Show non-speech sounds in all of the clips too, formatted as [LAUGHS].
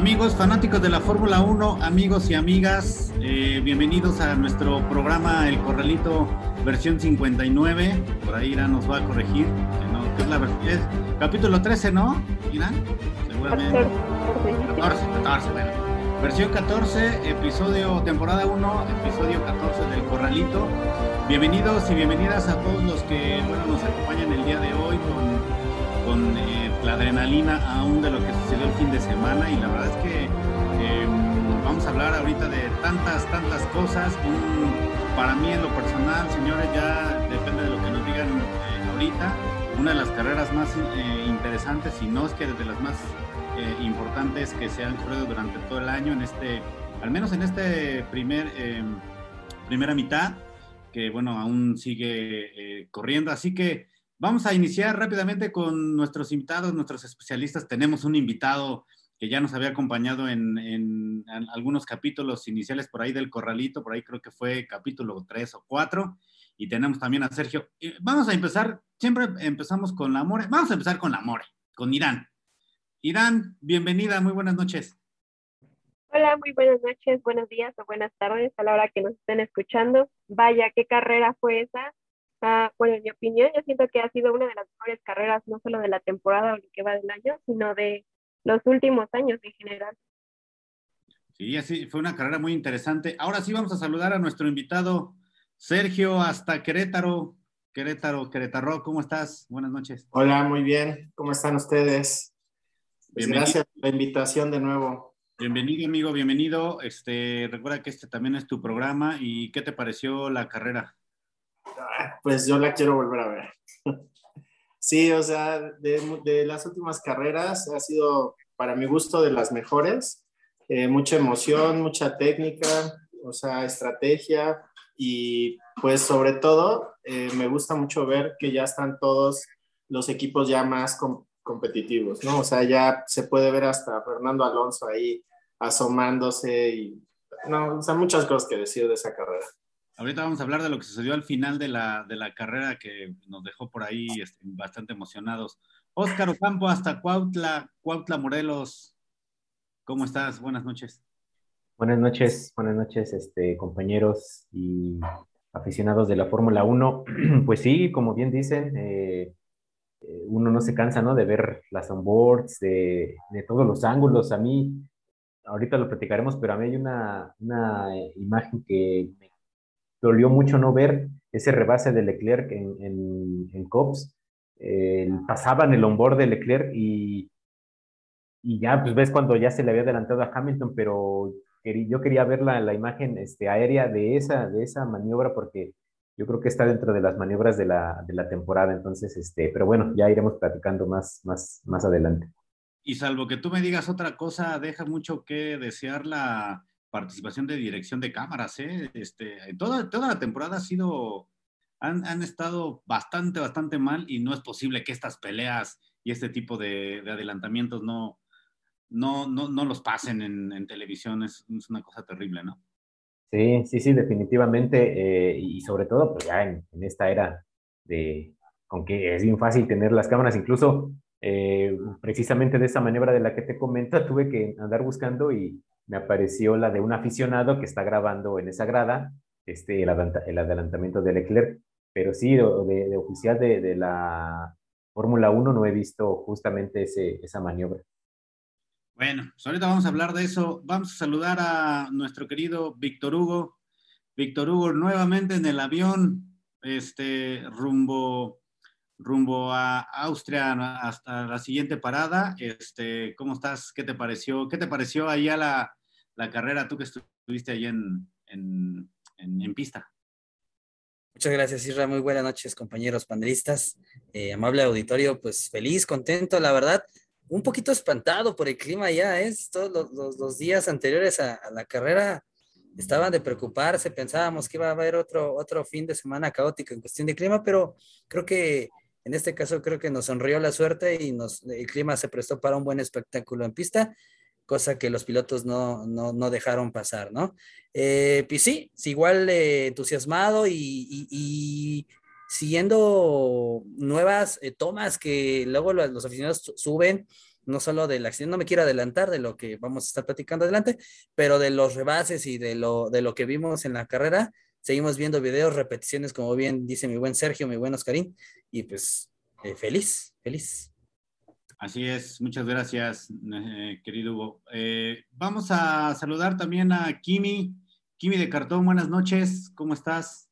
Amigos fanáticos de la Fórmula 1, amigos y amigas, eh, bienvenidos a nuestro programa El Corralito versión 59. Por ahí Irán nos va a corregir, que, no, que es la es capítulo 13, ¿no? Irán, seguramente. 14, 14, bueno. Versión 14, episodio, temporada 1, episodio 14 del Corralito. Bienvenidos y bienvenidas a todos los que bueno, nos acompañan el día de hoy con, con eh, la adrenalina aún de lo que sucedió el fin de semana y la verdad es que em, vamos a hablar ahorita de tantas, tantas cosas. para mí en lo personal, señores, ya depende de lo que nos digan eh, ahorita, una de las carreras más eh, interesantes, y no es que de las más eh, importantes que se han corrido durante todo el año en este, al menos en este primer, primera mitad, que bueno, aún sigue corriendo. Así que Vamos a iniciar rápidamente con nuestros invitados, nuestros especialistas. Tenemos un invitado que ya nos había acompañado en, algunos capítulos iniciales por ahí del Corralito, por ahí creo que fue capítulo 3 o 4. Y tenemos también a Sergio. Vamos a empezar, siempre empezamos con la More. Vamos a empezar con la More, con Irán. Irán, bienvenida, muy buenas noches. Hola, muy buenas noches, buenos días o buenas tardes a la hora que nos estén escuchando. Vaya, qué carrera fue esa. Ah, bueno, en mi opinión, yo siento que ha sido una de las mejores carreras, no solo de la temporada o lo que va del año, sino de los últimos años en general. Sí, así fue una carrera muy interesante. Ahora sí vamos a saludar a nuestro invitado Sergio hasta Querétaro. Querétaro, Querétaro, ¿cómo estás? Buenas noches. Hola, muy bien. ¿Cómo están ustedes? Pues gracias por la invitación de nuevo. Bienvenido, amigo, bienvenido. Este, recuerda que este también es tu programa y ¿qué te pareció la carrera? Pues yo la quiero volver a ver. [LAUGHS] sí, o sea, de, las últimas carreras ha sido, para mi gusto, de las mejores. Eh, mucha emoción, mucha técnica, o sea, estrategia y pues sobre todo eh, me gusta mucho ver que ya están todos los equipos ya más competitivos, ¿no? O sea, ya se puede ver hasta Fernando Alonso ahí asomándose y, no, o sea, muchas cosas que decir de esa carrera. Ahorita vamos a hablar de lo que sucedió al final de la, de la carrera que nos dejó por ahí este, bastante emocionados. Óscar Ocampo hasta Cuautla, Cuautla Morelos. ¿Cómo estás? Buenas noches. Buenas noches, buenas noches, este, compañeros y aficionados de la Fórmula 1. [CLEARS THROAT] Pues sí, como bien dicen, eh, eh, uno no se cansa, ¿no? De ver las onboards, de, de todos los ángulos. A mí, ahorita lo platicaremos, pero a mí hay una, una imagen que me dolió mucho no ver ese rebase de Leclerc en, Cops. Eh, pasaban el onboard de Leclerc y, ya, pues ves cuando ya se le había adelantado a Hamilton, pero yo quería ver la, imagen este, aérea de esa, de esa maniobra porque yo creo que está dentro de las maniobras de la, de la temporada, entonces, este, pero bueno, ya iremos platicando más, más, más adelante. Y salvo que tú me digas otra cosa, deja mucho que desear la, participación de dirección de cámaras, ¿eh? Este, toda, toda la temporada ha sido, han, han, estado bastante, bastante mal y no es posible que estas peleas y este tipo de, de adelantamientos no, no, no, no, los pasen en, en televisión, es, es, una cosa terrible, ¿no? Sí, sí, sí, definitivamente, eh, y sobre todo, pues ya en, en, esta era de, con que es bien fácil tener las cámaras, incluso eh, precisamente de esa maniobra de la que te comento, tuve que andar buscando y me apareció la de un aficionado que está grabando en esa grada este, el, adelantamiento de Leclerc. Pero sí, de, oficial de, la Fórmula 1 no he visto justamente ese, esa maniobra. Bueno, pues ahorita vamos a hablar de eso. Vamos a saludar a nuestro querido Víctor Hugo. Víctor Hugo, nuevamente en el avión, este, rumbo, rumbo a Austria hasta la siguiente parada. Este, ¿Cómo estás? ¿Qué te pareció? ¿Qué te pareció ahí a la, la carrera, tú que estuviste ahí en, en, en, pista. Muchas gracias, Isra. Muy buenas noches, compañeros panelistas. Eh, amable auditorio, pues feliz, contento, la verdad. Un poquito espantado por el clima ya, es ¿eh? todos los, los, días anteriores a, a, la carrera estaban de preocuparse, pensábamos que iba a haber otro, otro fin de semana caótico en cuestión de clima, pero creo que en este caso creo que nos sonrió la suerte y nos, el clima se prestó para un buen espectáculo en pista cosa que los pilotos no, no, no dejaron pasar, ¿no? Eh, pues sí, igual eh, entusiasmado y, y, siguiendo nuevas eh, tomas que luego los, los, aficionados suben, no solo del accidente, no me quiero adelantar de lo que vamos a estar platicando adelante, pero de los rebases y de lo, de lo que vimos en la carrera, seguimos viendo videos, repeticiones, como bien dice mi buen Sergio, mi buen Oscarín, y pues eh, feliz, feliz. Así es, muchas gracias, eh, querido Hugo. Eh, vamos a saludar también a Kimi. Kimi de Cartón, buenas noches, ¿cómo estás?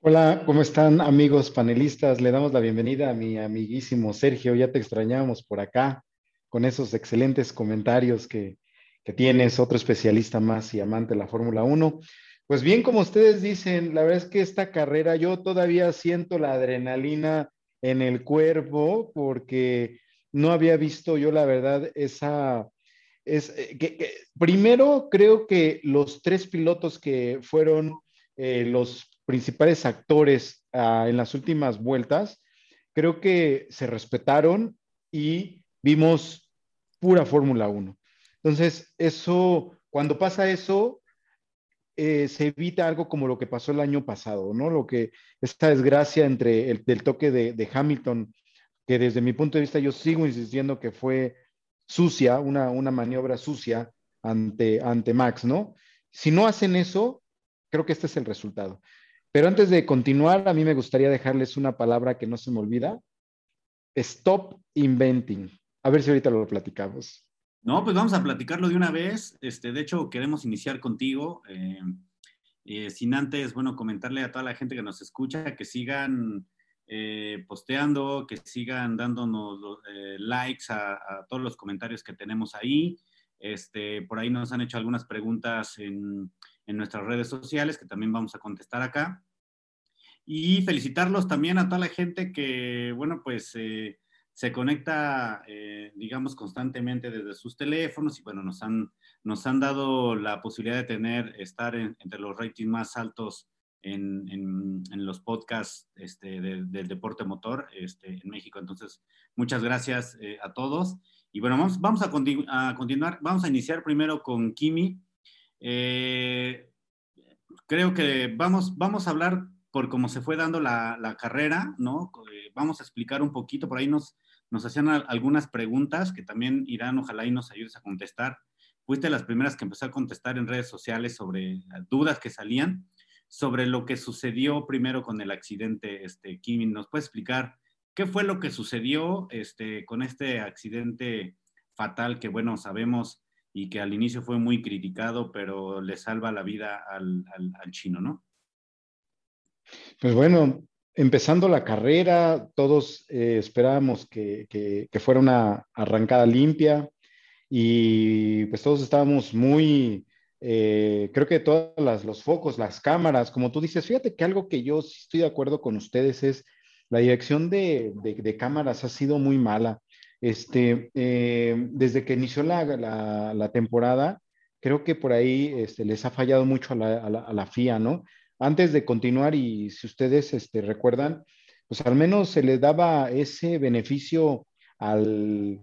Hola, ¿cómo están amigos panelistas? Le damos la bienvenida a mi amiguísimo Sergio, ya te extrañamos por acá con esos excelentes comentarios que, que tienes, otro especialista más y amante de la Fórmula 1. Pues bien, como ustedes dicen, la verdad es que esta carrera yo todavía siento la adrenalina en el cuerpo porque no había visto yo la verdad esa es eh, que, primero creo que los tres pilotos que fueron eh, los principales actores uh, en las últimas vueltas, creo que se respetaron y vimos pura Fórmula 1. Entonces, eso, cuando pasa eso, eh, se evita algo como lo que pasó el año pasado, ¿no? Lo que, esta desgracia entre el del toque de, de, Hamilton, que desde mi punto de vista yo sigo insistiendo que fue sucia, una, una maniobra sucia ante, ante Max, ¿no? Si no hacen eso, creo que este es el resultado. Pero antes de continuar, a mí me gustaría dejarles una palabra que no se me olvida. Stop inventing. A ver si ahorita lo platicamos. No, pues vamos a platicarlo de una vez. Este, de hecho, queremos iniciar contigo. Eh, eh, sin antes, bueno, comentarle a toda la gente que nos escucha que sigan eh, posteando, que sigan dándonos eh, likes a, todos los comentarios que tenemos ahí. Este, por ahí nos han hecho algunas preguntas en, en nuestras redes sociales que también vamos a contestar acá. Y felicitarlos también a toda la gente que, bueno, pues eh, se conecta, eh, digamos, constantemente desde sus teléfonos y bueno, nos han, nos han dado la posibilidad de tener, estar en, entre los ratings más altos en, en, los podcasts este, del de deporte motor este, en México. Entonces, muchas gracias eh, a todos. Y bueno, vamos, vamos a, continu a, continuar, vamos a iniciar primero con Kimi. Eh, creo que vamos, vamos a hablar por cómo se fue dando la, la carrera, ¿no? vamos a explicar un poquito, por ahí nos, nos hacían algunas preguntas que también Irán, ojalá y nos ayudes a contestar. Fuiste las primeras que empezó a contestar en redes sociales sobre dudas que salían sobre lo que sucedió primero con el accidente. Este, Kimi, ¿nos puede explicar qué fue lo que sucedió este, con este accidente fatal que, bueno, sabemos y que al inicio fue muy criticado, pero le salva la vida al, al chino, ¿no? Pues bueno, empezando la carrera, todos eh, esperábamos que, fuera una arrancada limpia y pues todos estábamos muy, eh, creo que todos los focos, las cámaras, como tú dices, fíjate que algo que yo estoy de acuerdo con ustedes es la dirección de, cámaras ha sido muy mala. Este, eh, desde que inició la, temporada, creo que por ahí este, les ha fallado mucho a la FIA, ¿no? Antes de continuar, y si ustedes este, recuerdan, pues al menos se le daba ese beneficio al,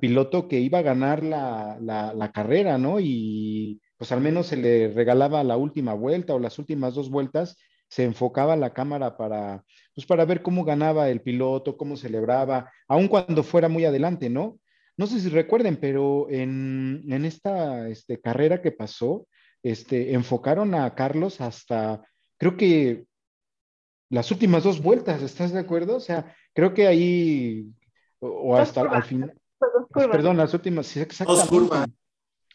piloto que iba a ganar la, carrera, ¿no? Y pues al menos se le regalaba la última vuelta o las últimas dos vueltas, se enfocaba la cámara para, pues para ver cómo ganaba el piloto, cómo celebraba, aun cuando fuera muy adelante, ¿no? No sé si recuerden, pero en, en esta este, carrera que pasó, este, enfocaron a Carlos hasta, creo que las últimas dos vueltas, ¿estás de acuerdo? O sea, creo que ahí, o, o hasta al final, pues, perdón, las últimas, sí, exactamente.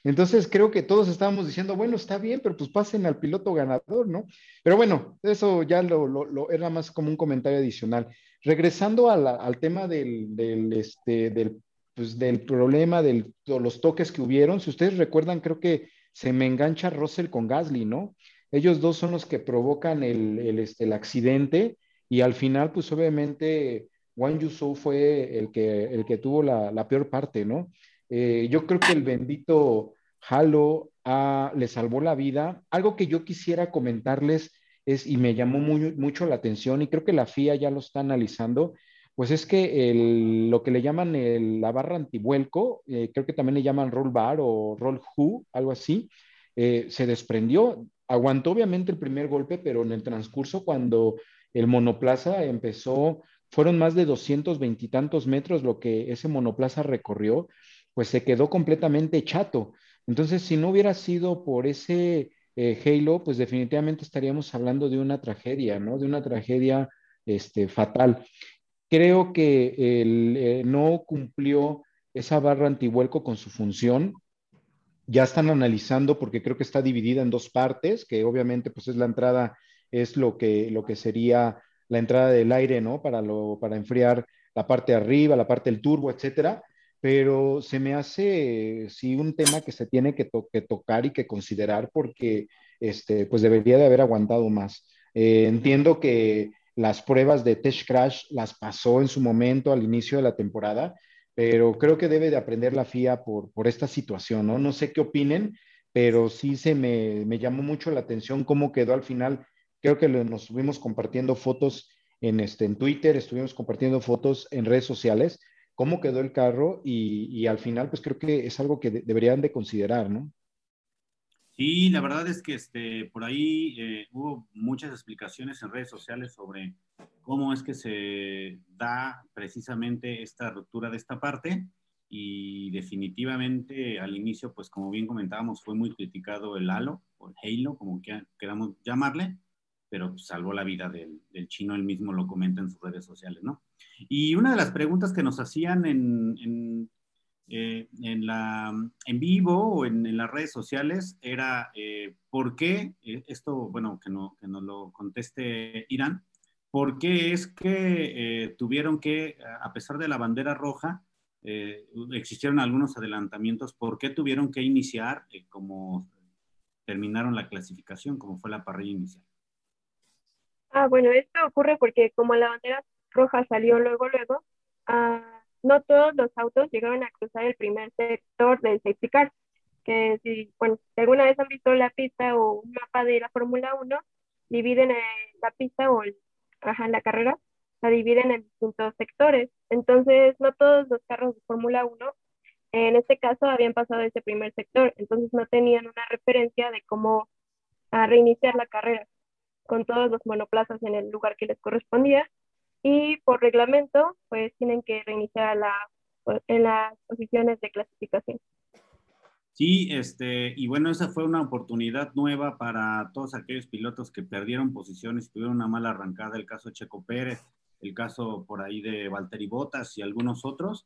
Entonces creo que todos estábamos diciendo, bueno, está bien, pero pues pasen al piloto ganador, ¿no? Pero bueno, eso ya lo, lo, lo era más como un comentario adicional. Regresando a la, al tema del, del, este, del, pues, del problema, de los toques que hubieron, si ustedes recuerdan, creo que se me engancha Russell con Gasly, ¿no? Ellos dos son los que provocan el, el, este, el accidente y al final, pues obviamente, Wang Yusou fue el que, el que tuvo la, la peor parte, ¿no? Eh, yo creo que el bendito Halo ah, le salvó la vida. Algo que yo quisiera comentarles es, y me llamó mucho la atención, y creo que la FIA ya lo está analizando, pues es que lo que le llaman el, la barra antivuelco, eh, creo que también le llaman roll bar o roll who, algo así, eh, se desprendió. Aguantó obviamente el primer golpe, pero en el transcurso cuando el monoplaza empezó, fueron más de 220 y tantos metros lo que ese monoplaza recorrió, pues se quedó completamente chato. Entonces, si no hubiera sido por ese eh, Halo, pues definitivamente estaríamos hablando de una tragedia, ¿no? De una tragedia este, fatal. Creo que el, eh, no cumplió esa barra antivuelco con su función. Ya están analizando porque creo que está dividida en dos partes, que obviamente pues es la entrada, es lo que, lo que sería la entrada del aire, ¿no? Para, lo, para enfriar la parte de arriba, la parte del turbo, etcétera. Pero se me hace, sí, un tema que se tiene que, tocar y que considerar porque, este, pues debería de haber aguantado más. Eh, entiendo que las pruebas de test crash las pasó en su momento al inicio de la temporada, pero creo que debe de aprender la FIA por, por esta situación, ¿no? No sé qué opinen, pero sí se me, me llamó mucho la atención cómo quedó al final Creo que nos estuvimos compartiendo fotos en, este, en Twitter, estuvimos compartiendo fotos en redes sociales, cómo quedó el carro y, al final pues creo que es algo que deberían de considerar, ¿no? Sí, la verdad es que este, por ahí eh, hubo muchas explicaciones en redes sociales sobre cómo es que se da precisamente esta ruptura de esta parte y definitivamente al inicio, pues como bien comentábamos, fue muy criticado el Halo o el Halo, como queramos llamarle, pero salvó la vida del, chino, él mismo lo comenta en sus redes sociales, ¿no? Y una de las preguntas que nos hacían en, en, eh, la, en vivo o en, las redes sociales era eh, ¿por qué, eh, esto, bueno, que, no, que nos lo conteste Irán, ¿por qué es que tuvieron que, a pesar de la bandera roja, existieron algunos adelantamientos, ¿por qué tuvieron que iniciar como terminaron la clasificación, como fue la parrilla inicial? Ah, bueno, esto ocurre porque como la bandera roja salió luego, luego, ah, no todos los autos llegaron a cruzar el primer sector del safety car, que si, bueno, alguna vez han visto la pista o un mapa de la Fórmula 1, dividen la pista o la carrera, la dividen en distintos sectores. Entonces, no todos los carros de Fórmula 1, en este caso, habían pasado ese primer sector, entonces no tenían una referencia de cómo ah, reiniciar la carrera con todos los monoplazas en el lugar que les correspondía y por reglamento pues tienen que reiniciar la, en las posiciones de clasificación. Sí, este, y bueno, esa fue una oportunidad nueva para todos aquellos pilotos que perdieron posiciones, tuvieron una mala arrancada, el caso Checo Pérez, el caso por ahí de Valtteri Bottas y algunos otros,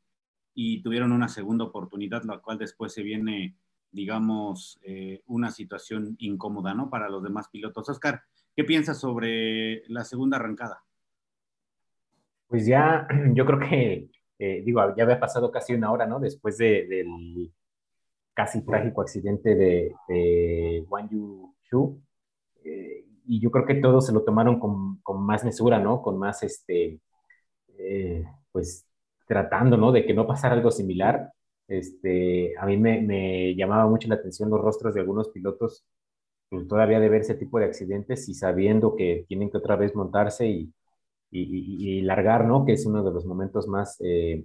y tuvieron una segunda oportunidad, la cual después se viene, digamos, eh, una situación incómoda, ¿no? Para los demás pilotos. Oscar, ¿Qué piensas sobre la segunda arrancada? Pues ya, [CLEARS THROAT] yo creo que, eh, digo, ya había pasado casi una hora, ¿no? Después del casi trágico accidente de, de Wang Yu Shu. Eh, y yo creo que todos se lo tomaron con, con más mesura, ¿no? Con más, este, eh, pues, tratando, ¿no? De que no pasara algo similar. Este, a mí me, me llamaba mucho la atención los rostros de algunos pilotos pues, todavía de ver ese tipo de accidentes y sabiendo que tienen que otra vez montarse y, y, largar, ¿no? Que es uno de los momentos más, eh,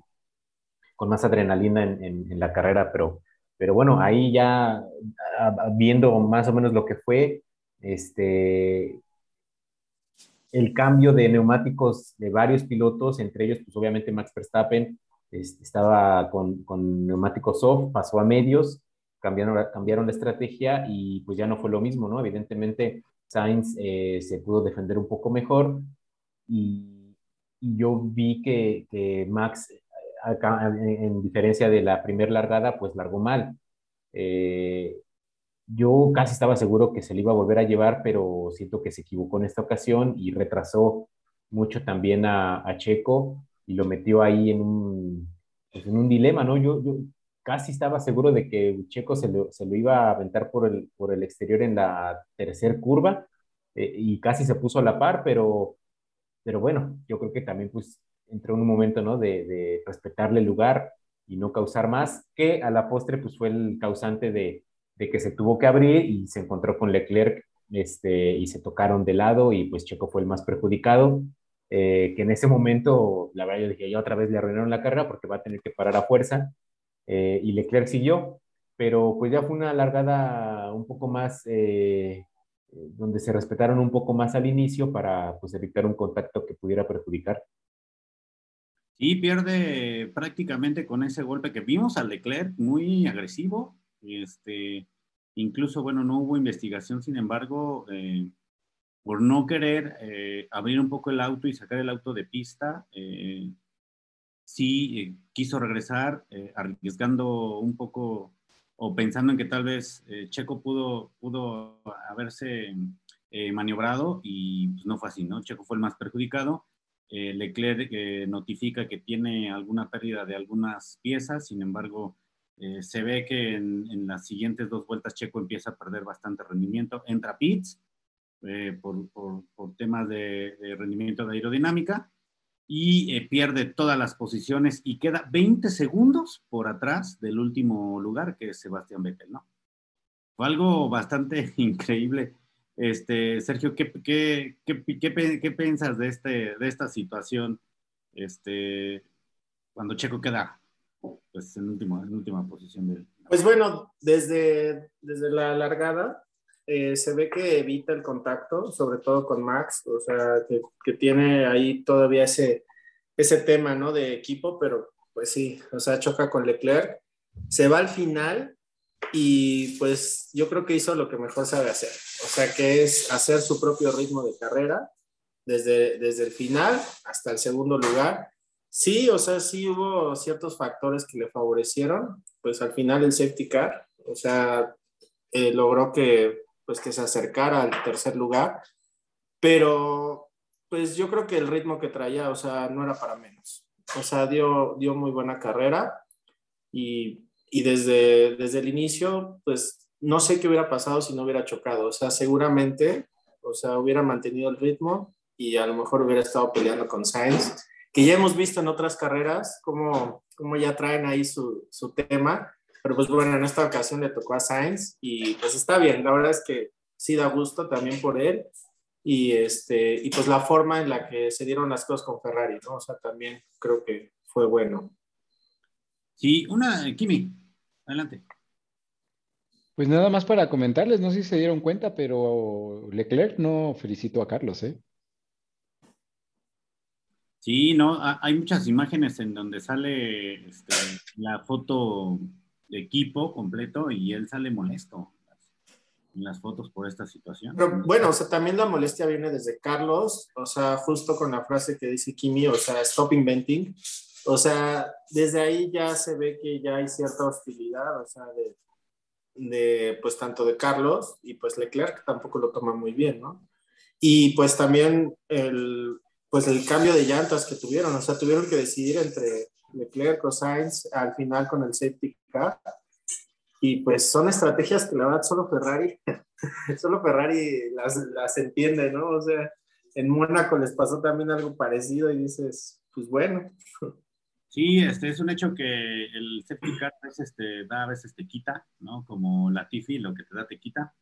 con más adrenalina en, en, la carrera, pero, pero bueno, ahí ya viendo más o menos lo que fue, este, el cambio de neumáticos de varios pilotos, entre ellos, pues obviamente Max Verstappen este, estaba con, con neumáticos soft, pasó a medios, cambiaron, cambiaron la estrategia y pues ya no fue lo mismo, ¿no? Evidentemente Sainz eh, se pudo defender un poco mejor y, yo vi que, que Max, en, diferencia de la primera largada, pues largó mal. Eh, yo casi estaba seguro que se le iba a volver a llevar, pero siento que se equivocó en esta ocasión y retrasó mucho también a, a Checo y lo metió ahí en un, pues en un dilema, ¿no? Yo, yo, casi estaba seguro de que Checo se lo, se lo iba a aventar por el, por el exterior en la tercera curva eh, y casi se puso a la par, pero, pero bueno, yo creo que también pues entró en un momento, ¿no? De, de, respetarle el lugar y no causar más, que a la postre pues fue el causante de, de que se tuvo que abrir y se encontró con Leclerc este, y se tocaron de lado y pues Checo fue el más perjudicado. Eh, que en ese momento, la verdad, yo dije, ya otra vez le arruinaron la carrera porque va a tener que parar a fuerza eh, y Leclerc siguió, pero pues ya fue una largada un poco más, eh, donde se respetaron un poco más al inicio para pues evitar un contacto que pudiera perjudicar. Sí, pierde prácticamente con ese golpe que vimos a Leclerc muy agresivo. Este, incluso, bueno, no hubo investigación, sin embargo, eh, por no querer eh, abrir un poco el auto y sacar el auto de pista, eh, sí quiso regresar, arriesgando un poco o pensando en que tal vez Checo pudo, pudo haberse maniobrado y pues, no fue así, ¿no? Checo fue el más perjudicado eh, Leclerc eh, notifica que tiene alguna pérdida de algunas piezas, sin embargo, eh, se ve que en, las siguientes dos vueltas Checo empieza a perder bastante rendimiento, entra pits por, por, temas de, rendimiento de aerodinámica y pierde todas las posiciones y queda 20 segundos por atrás del último lugar que es Sebastián Vettel, ¿no? Fue algo bastante [LAUGHS] increíble este, Sergio, ¿qué, qué, qué, qué, piensas de, este, de esta situación este, cuando Checo queda pues, en, último, en última posición? De... Pues bueno, desde, desde la largada eh, se ve que evita el contacto, sobre todo con Max, o sea, que, que, tiene ahí todavía ese, ese tema, ¿no? De equipo, pero pues sí, o sea, choca con Leclerc, se va al final y pues yo creo que hizo lo que mejor sabe hacer, o sea, que es hacer su propio ritmo de carrera desde, desde el final hasta el segundo lugar. Sí, o sea, sí hubo ciertos factores que le favorecieron, pues al final el safety car, o sea, eh, logró que, pues que se acercara al tercer lugar, pero pues yo creo que el ritmo que traía, o sea, no era para menos. O sea, dio, dio muy buena carrera y y desde, desde el inicio, pues no sé qué hubiera pasado si no hubiera chocado. O sea, seguramente, o sea, hubiera mantenido el ritmo y a lo mejor hubiera estado peleando con Sainz, que ya hemos visto en otras carreras cómo, cómo ya traen ahí su, su tema. Pero pues bueno, en esta ocasión le tocó a Sainz y pues está bien. La verdad es que sí da gusto también por él y, este, y pues la forma en la que se dieron las cosas con Ferrari, ¿no? O sea, también creo que fue bueno. Sí, una, Kimi, Adelante. Pues nada más para comentarles, no sé si se dieron cuenta, pero Leclerc no felicitó a Carlos, ¿eh? Sí, no, hay muchas imágenes en donde sale este, la foto equipo completo y él sale molesto en las fotos por esta situación. Pero bueno, o sea, también la molestia viene desde Carlos, o sea, justo con la frase que dice Kimi, o sea, stop inventing, o sea, desde ahí ya se ve que ya hay cierta hostilidad, o sea, de, de, pues tanto de Carlos y pues Leclerc tampoco lo toma muy bien, ¿no? Y pues también el, pues el cambio de llantas que tuvieron, o sea, tuvieron que decidir entre Leclerc o Sainz al final con el safety Y pues son estrategias que la verdad solo Ferrari, [LAUGHS] solo Ferrari las, las entiende, ¿no? O sea, en Mónaco les pasó también algo parecido y dices, pues bueno, Sí, este es un hecho que el safety car este, da a veces te quita, ¿no? Como la Tiffy, lo que te da te quita.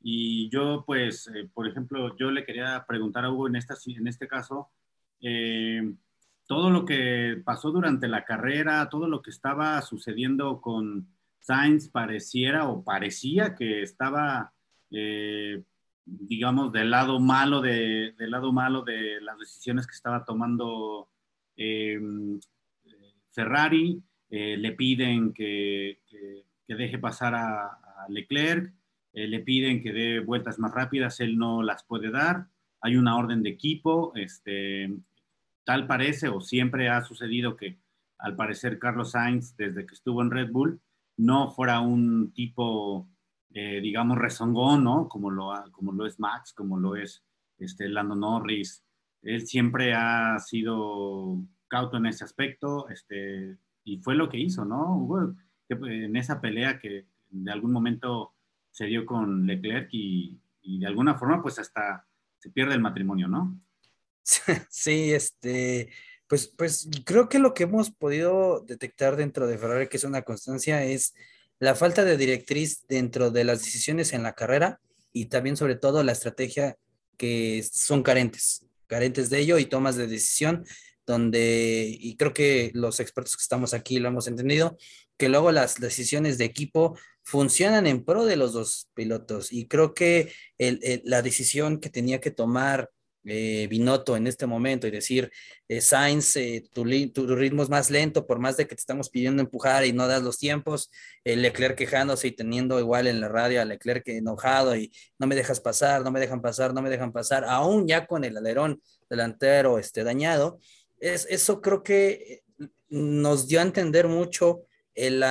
Y yo, pues, eh, por ejemplo, yo le quería preguntar a Hugo en, esta, en este caso, eh, todo lo que pasó durante la carrera, todo lo que estaba sucediendo con Sainz pareciera o parecía que estaba, eh, digamos, del lado malo de, del lado malo de las decisiones que estaba tomando Ferrari, eh, le piden que, deje pasar a, Leclerc, eh, le piden que dé vueltas más rápidas, él no las puede dar, hay una orden de equipo, este, tal parece o siempre ha sucedido que al parecer Carlos Sainz, desde que estuvo en Red Bull, no fuera un tipo, eh, digamos, rezongón, ¿no? Como lo, como lo es Max, como lo es este, Lando Norris. Él siempre ha sido cauto en ese aspecto, este, y fue lo que hizo, ¿no? Hubo en esa pelea que de algún momento se dio con Leclerc y, de alguna forma pues hasta se pierde el matrimonio, ¿no? [LAUGHS] Sí, este, pues, pues creo que lo que hemos podido detectar dentro de Ferrari, que es una constancia, es la falta de directriz dentro de las decisiones en la carrera y también sobre todo la estrategia que son carentes, carentes de ello y tomas de decisión donde, y creo que los expertos que estamos aquí lo hemos entendido, que luego las decisiones de equipo funcionan en pro de los dos pilotos. Y creo que la decisión que tenía que tomar eh, Binotto en este momento y decir, eh, Sainz, eh, tu, ritmo es más lento, por más de que te estamos pidiendo empujar y no das los tiempos, Leclerc quejándose y teniendo igual en la radio a Leclerc enojado y no me dejas pasar, no me dejan pasar, no me dejan pasar, aún ya con el alerón delantero este, dañado, es, eso creo que nos dio a entender mucho el,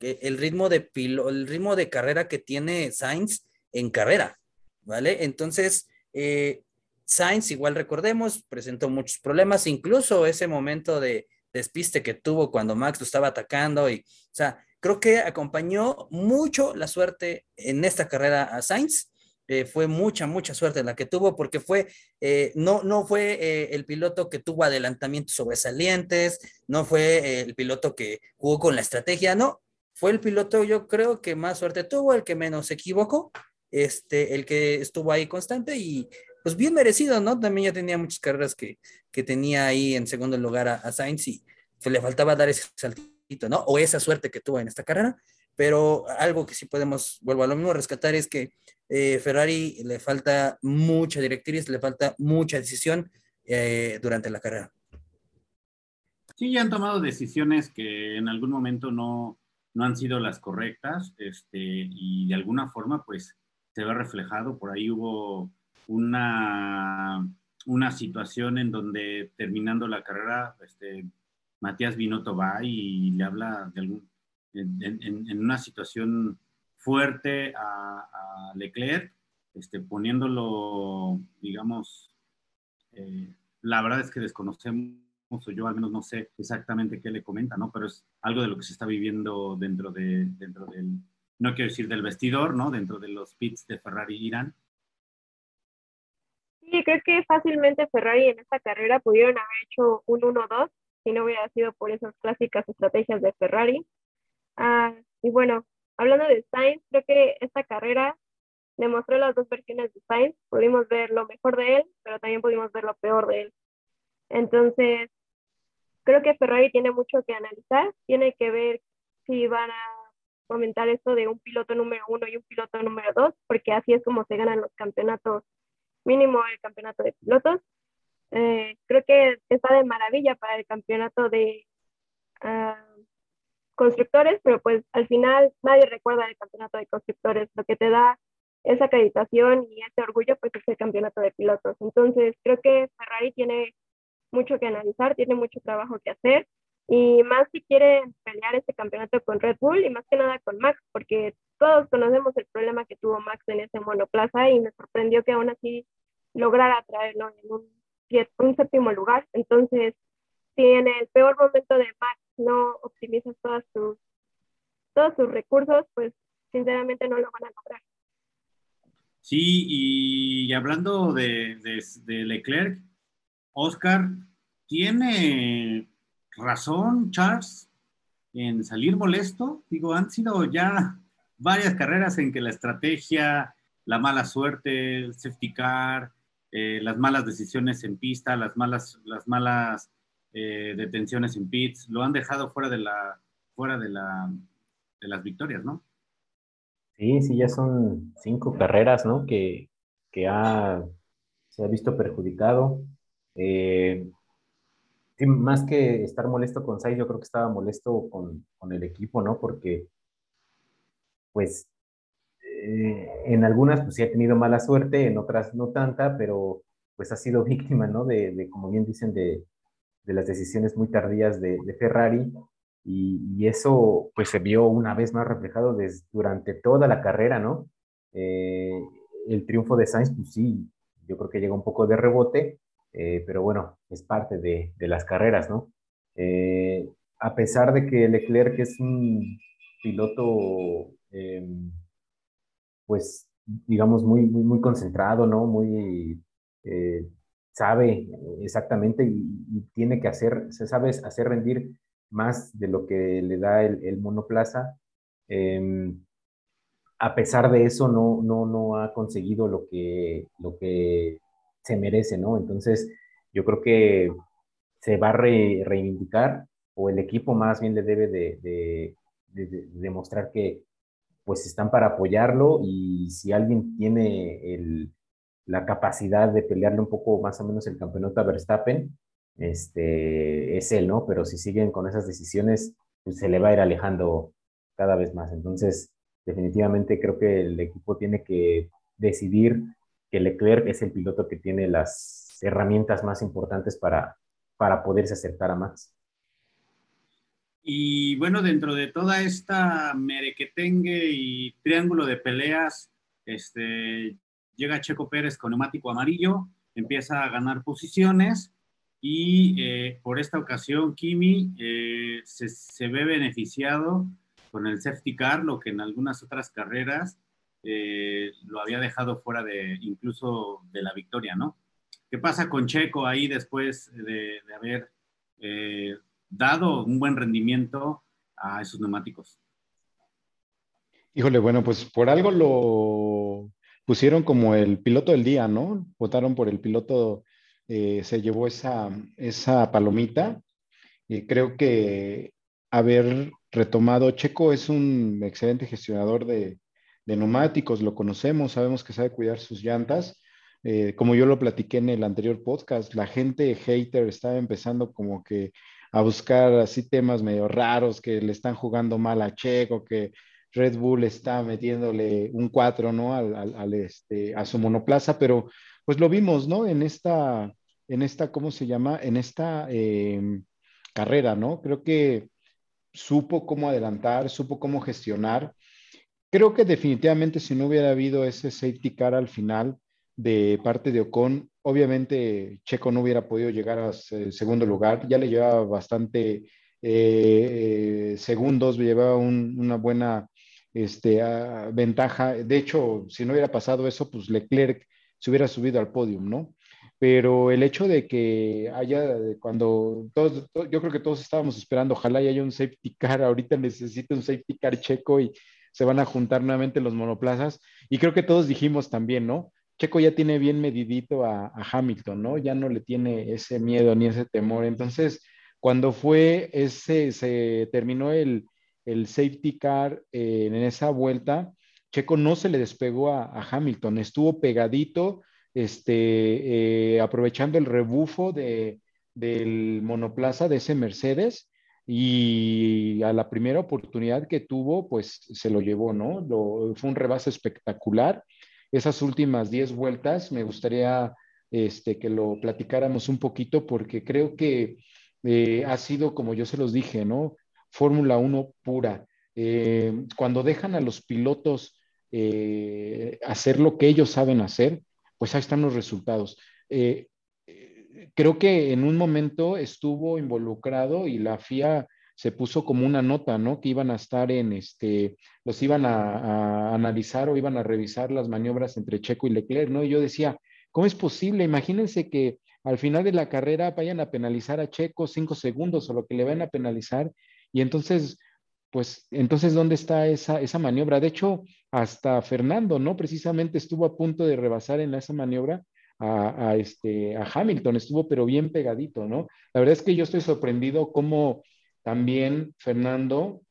el, ritmo de el ritmo de carrera que tiene Sainz en carrera, ¿vale? Entonces, eh, Sainz, igual recordemos, presentó muchos problemas, incluso ese momento de despiste que tuvo cuando Max lo estaba atacando y, o sea, creo que acompañó mucho la suerte en esta carrera a Sainz. Eh, fue mucha, mucha suerte la que tuvo porque fue, eh, no, no fue eh, el piloto que tuvo adelantamientos sobresalientes, no fue el piloto que jugó con la estrategia, no, fue el piloto yo creo que más suerte tuvo, el que menos se equivocó, este, el que estuvo ahí constante y pues bien merecido, ¿no? También ya tenía muchas carreras que, que tenía ahí en segundo lugar a, Sainz y pues, le faltaba dar ese saltito, ¿no? O esa suerte que tuvo en esta carrera, pero algo que sí podemos, vuelvo a lo mismo, rescatar es que eh, Ferrari le falta mucha directriz, le falta mucha decisión eh, durante la carrera. Sí, ya han tomado decisiones que en algún momento no, no han sido las correctas este, y de alguna forma pues se ve reflejado. Por ahí hubo una, una situación en donde terminando la carrera, este, Matías Binotto va y le habla en, una situación fuerte a, Leclerc, este, poniéndolo, digamos, eh, la verdad es que desconocemos, o yo al menos no sé exactamente qué le comenta, ¿no? Pero es algo de lo que se está viviendo dentro, de, dentro del, no quiero decir del vestidor, ¿no? Dentro de los pits de Ferrari Irán, Sí, creo que fácilmente Ferrari en esta carrera pudieron haber hecho un 1-2 si no hubiera sido por esas clásicas estrategias de Ferrari. Ah, y bueno, hablando de Sainz, creo que esta carrera demostró las dos versiones de Sainz. Pudimos ver lo mejor de él, pero también pudimos ver lo peor de él. Entonces, creo que Ferrari tiene mucho que analizar. Tiene que ver si van a comentar esto de un piloto número uno y un piloto número dos, porque así es como se ganan los campeonatos mínimo el campeonato de pilotos. Eh, creo que está de maravilla para el campeonato de ah, constructores, pero pues al final nadie recuerda el campeonato de constructores. Lo que te da esa acreditación y ese orgullo, pues es el campeonato de pilotos. Entonces, creo que Ferrari tiene mucho que analizar, tiene mucho trabajo que hacer y más si quiere pelear este campeonato con Red Bull y más que nada con Max, porque todos conocemos el problema que tuvo Max en ese monoplaza y me sorprendió que aún así lograra traerlo en un, séptimo lugar. Entonces, si en el peor momento de Max no optimizas todas sus, todos sus recursos, pues sinceramente no lo van a lograr. Sí, y hablando de, de Leclerc, Oscar, ¿tiene razón Charles en salir molesto? Digo, han sido ya varias carreras en que la estrategia, la mala suerte, el safety car, eh, las malas decisiones en pista, las malas, las malas eh, detenciones en pits, lo han dejado fuera de la, fuera de la, de las victorias, ¿no? Sí, sí, ya son cinco carreras, ¿no? Que, que ha, se ha visto perjudicado. Eh, más que estar molesto con Sainz, yo creo que estaba molesto con, con el equipo, ¿no? Porque, pues, eh, en algunas, pues sí ha tenido mala suerte, en otras no tanta, pero pues ha sido [LAUGHS] víctima, ¿no? De, de como bien dicen, de, de, las decisiones muy tardías de, de Ferrari. Y, y, eso, pues, se vio una vez más reflejado desde, durante toda la carrera, ¿no? Eh, el triunfo de Sainz, pues sí, yo creo que llegó un poco de rebote, eh, pero bueno, es parte de, de las carreras, ¿no? Eh, a pesar de que Leclerc es un piloto, em, pues, digamos, muy, muy, muy concentrado, ¿no? Muy, eh, sabe exactamente y, tiene que hacer, se sabe hacer rendir más de lo que le da el, el monoplaza. Em, a pesar de eso, no, no, no ha conseguido lo que, lo que se merece, ¿no? Entonces, yo creo que se va a reivindicar o el equipo más bien le debe de, demostrar que pues están para apoyarlo y si alguien tiene el, la capacidad de pelearle un poco más o menos el campeonato a Verstappen, este, es él, ¿no? Pero si siguen con esas decisiones, pues se le va a ir alejando cada vez más. Entonces, definitivamente creo que el equipo tiene que decidir que Leclerc es el piloto que tiene las herramientas más importantes para, para poderse acercar a Max. Y bueno, dentro de toda esta merequetengue y triángulo de peleas, este, llega Checo Pérez con neumático amarillo, empieza a ganar posiciones y eh, por esta ocasión Kimi eh, se, se, ve beneficiado con el safety car, lo que en algunas otras carreras eh, lo había dejado fuera de incluso de la victoria, ¿no? ¿Qué pasa con Checo ahí después de, haber dado un buen rendimiento a esos neumáticos? Híjole, bueno, pues por algo lo pusieron como el piloto del día, ¿no? Votaron por el piloto eh, se llevó esa, esa palomita. creo que haber retomado, Checo es un excelente gestionador de, neumáticos, lo conocemos, sabemos que sabe cuidar sus llantas. Eh, como yo lo platiqué en el anterior podcast, la gente hater estaba empezando como que a buscar así temas medio raros, que le están jugando mal a Checo, que Red Bull está metiéndole un 4, ¿no? Al, este, a su monoplaza, pero pues lo vimos, ¿no? En esta, en esta, ¿cómo se llama? En esta em, carrera, ¿no? Creo que supo cómo adelantar, supo cómo gestionar. Creo que definitivamente si no hubiera habido ese safety car al final de parte de Ocon, obviamente Checo no hubiera podido llegar al segundo lugar, ya le llevaba bastante eh, segundos, llevaba una buena este, ah, ventaja. De hecho, si no hubiera pasado eso, pues Leclerc se hubiera subido al podium, ¿no? pero el hecho de que haya, cuando todos, yo creo que todos estábamos esperando, ojalá haya un safety car, ahorita necesita un safety car checo y se van a juntar nuevamente los monoplazas, y creo que todos dijimos también, ¿no? Checo ya tiene bien medidito a, Hamilton, ¿no? Ya no le tiene ese miedo ni ese temor. Entonces, cuando fue ese, se terminó el, el safety car eh, en esa vuelta, Checo no se le despegó a, Hamilton, estuvo pegadito, este, eh, aprovechando el rebufo de, del monoplaza de ese Mercedes y a la primera oportunidad que tuvo, pues se lo llevó, ¿no? fue un rebase espectacular. Esas últimas 10 vueltas me gustaría este, que lo platicáramos un poquito porque creo que eh, ha sido, como yo se los dije, ¿no? Fórmula 1 pura. Eh, cuando dejan a los pilotos hacer lo que ellos saben hacer, pues ahí están los resultados. Eh, eh, creo que en un momento estuvo involucrado y la FIA se puso como una nota, ¿no? Que iban a estar en este, los iban a, analizar o iban a revisar las maniobras entre Checo y Leclerc, ¿no? Y yo decía, ¿cómo es posible? Imagínense que al final de la carrera vayan a penalizar a Checo cinco segundos o lo que le van a penalizar y entonces pues entonces, ¿dónde está esa, esa maniobra? De hecho, hasta Fernando, ¿no? Precisamente estuvo a punto de rebasar en esa maniobra a, este, a Hamilton, estuvo pero bien pegadito, ¿no? La verdad es que yo estoy sorprendido cómo también Fernando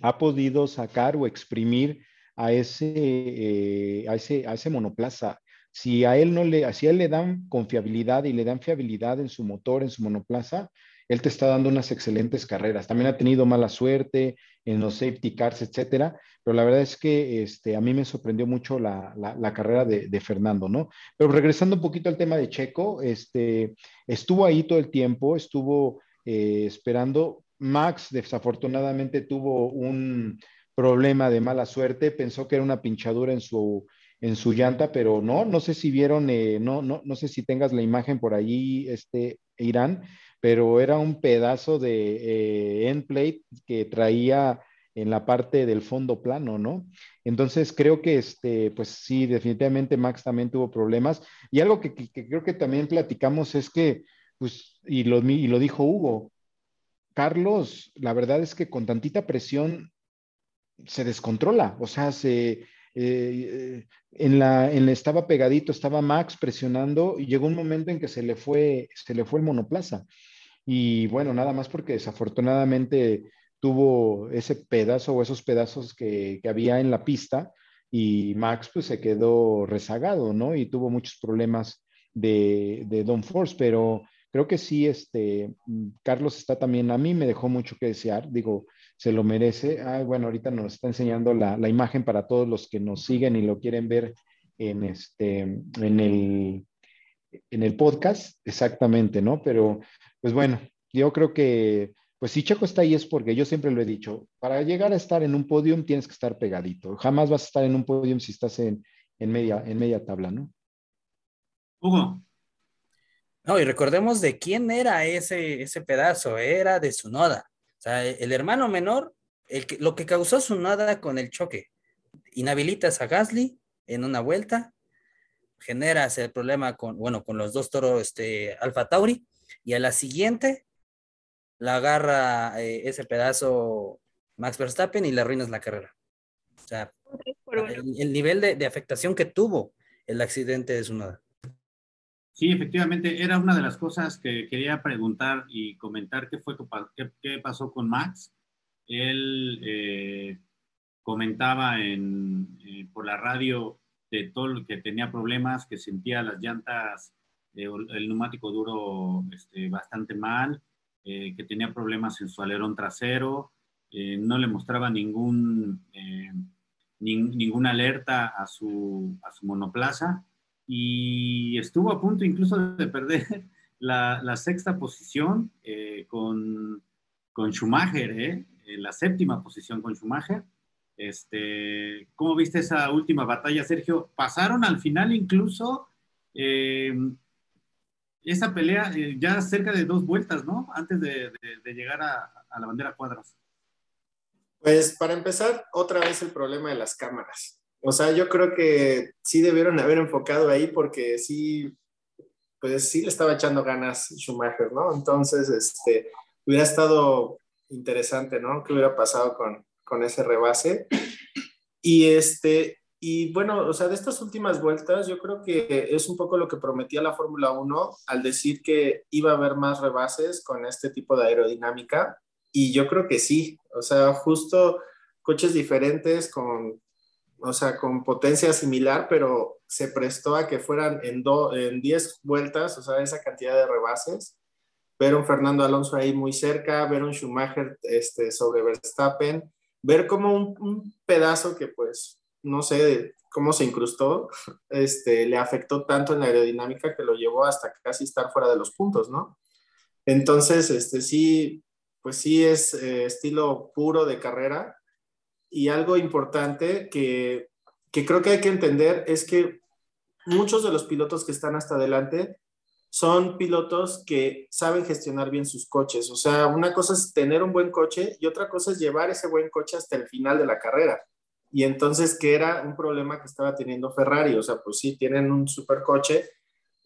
ha podido sacar o exprimir a ese, eh, a ese, a ese monoplaza. Si a él no le, si a él le dan confiabilidad y le dan fiabilidad en su motor, en su monoplaza, él te está dando unas excelentes carreras. También ha tenido mala suerte en los safety cars, etcétera, pero la verdad es que este, a mí me sorprendió mucho la, carrera de, Fernando, ¿no? Pero regresando un poquito al tema de Checo, este, estuvo ahí todo el tiempo, estuvo eh, esperando. Max desafortunadamente tuvo un problema de mala suerte, pensó que era una pinchadura en su, en su llanta, pero no, no sé si vieron, eh, no, no, no sé si tengas la imagen por ahí, este, Irán, pero era un pedazo de eh, end plate que traía en la parte del fondo plano, ¿no? Entonces creo que, este, pues sí, definitivamente Max también tuvo problemas. Y algo que, creo que también platicamos es que, pues, y lo, y lo dijo Hugo, Carlos, la verdad es que con tantita presión se descontrola, o sea, se, eh, en, la, en estaba pegadito, estaba Max presionando y llegó un momento en que se le fue, se le fue el monoplaza. Y bueno, nada más porque desafortunadamente tuvo ese pedazo o esos pedazos que, había en la pista y Max pues se quedó rezagado, ¿no? Y tuvo muchos problemas de, de Don Force, pero creo que sí, este, Carlos está también, a mí me dejó mucho que desear, digo, se lo merece. Ah, bueno, ahorita nos está enseñando la, la, imagen para todos los que nos siguen y lo quieren ver en, este, en, el, en el podcast, exactamente, ¿no? Pero, pues bueno, yo creo que, pues si Checo está ahí es porque yo siempre lo he dicho, para llegar a estar en un podium tienes que estar pegadito. Jamás vas a estar en un podium si estás en, en media, en media tabla, ¿no? Hugo. No, y recordemos de quién era ese, ese pedazo, era de su noda. O sea, el hermano menor, el que, lo que causó su nada con el choque, inhabilitas a Gasly en una vuelta, generas el problema con, bueno, con los dos toros este, Alfa Tauri, y a la siguiente la agarra eh, ese pedazo Max Verstappen y le arruinas la carrera. O sea, el, el nivel de, de, afectación que tuvo el accidente de su nada. Sí, efectivamente, era una de las cosas que quería preguntar y comentar qué fue qué, qué pasó con Max. Él eh, comentaba en, eh, por la radio de todo lo que tenía problemas, que sentía las llantas, eh, el neumático duro este, bastante mal, eh, que tenía problemas en su alerón trasero, eh, no le mostraba ningún, ni, ninguna alerta a su, a su monoplaza y estuvo a punto incluso de perder [LAUGHS] la, la sexta posición eh, con, con, Schumacher, ¿eh? la séptima posición con Schumacher. Este, ¿Cómo viste esa última batalla, Sergio? Pasaron al final incluso eh, esa pelea eh, ya cerca de dos vueltas, ¿no? Antes de, llegar a, a la bandera cuadras. Pues para empezar, otra vez el problema de las cámaras. O sea, yo creo que sí debieron haber enfocado ahí porque sí, pues sí le estaba echando ganas Schumacher, ¿no? Entonces, este, hubiera estado interesante, ¿no? ¿Qué hubiera pasado con, con ese rebase? Y este, y bueno, o sea, de estas últimas vueltas, yo creo que es un poco lo que prometía la Fórmula 1 al decir que iba a haber más rebases con este tipo de aerodinámica. Y yo creo que sí, o sea, justo coches diferentes con o sea, con potencia similar, pero se prestó a que fueran en, do, en 10 vueltas, o sea, esa cantidad de rebases. Ver un Fernando Alonso ahí muy cerca, ver un Schumacher este, sobre Verstappen, ver como un, un, pedazo que pues no sé cómo se incrustó, este, le afectó tanto en la aerodinámica que lo llevó hasta casi estar fuera de los puntos, ¿no? Entonces, este, sí, pues sí es eh, estilo puro de carrera, y algo importante que, que creo que hay que entender es que muchos de los pilotos que están hasta adelante son pilotos que saben gestionar bien sus coches. O sea, una cosa es tener un buen coche y otra cosa es llevar ese buen coche hasta el final de la carrera. Y entonces, ¿qué era un problema que estaba teniendo Ferrari? O sea, pues sí, tienen un super coche,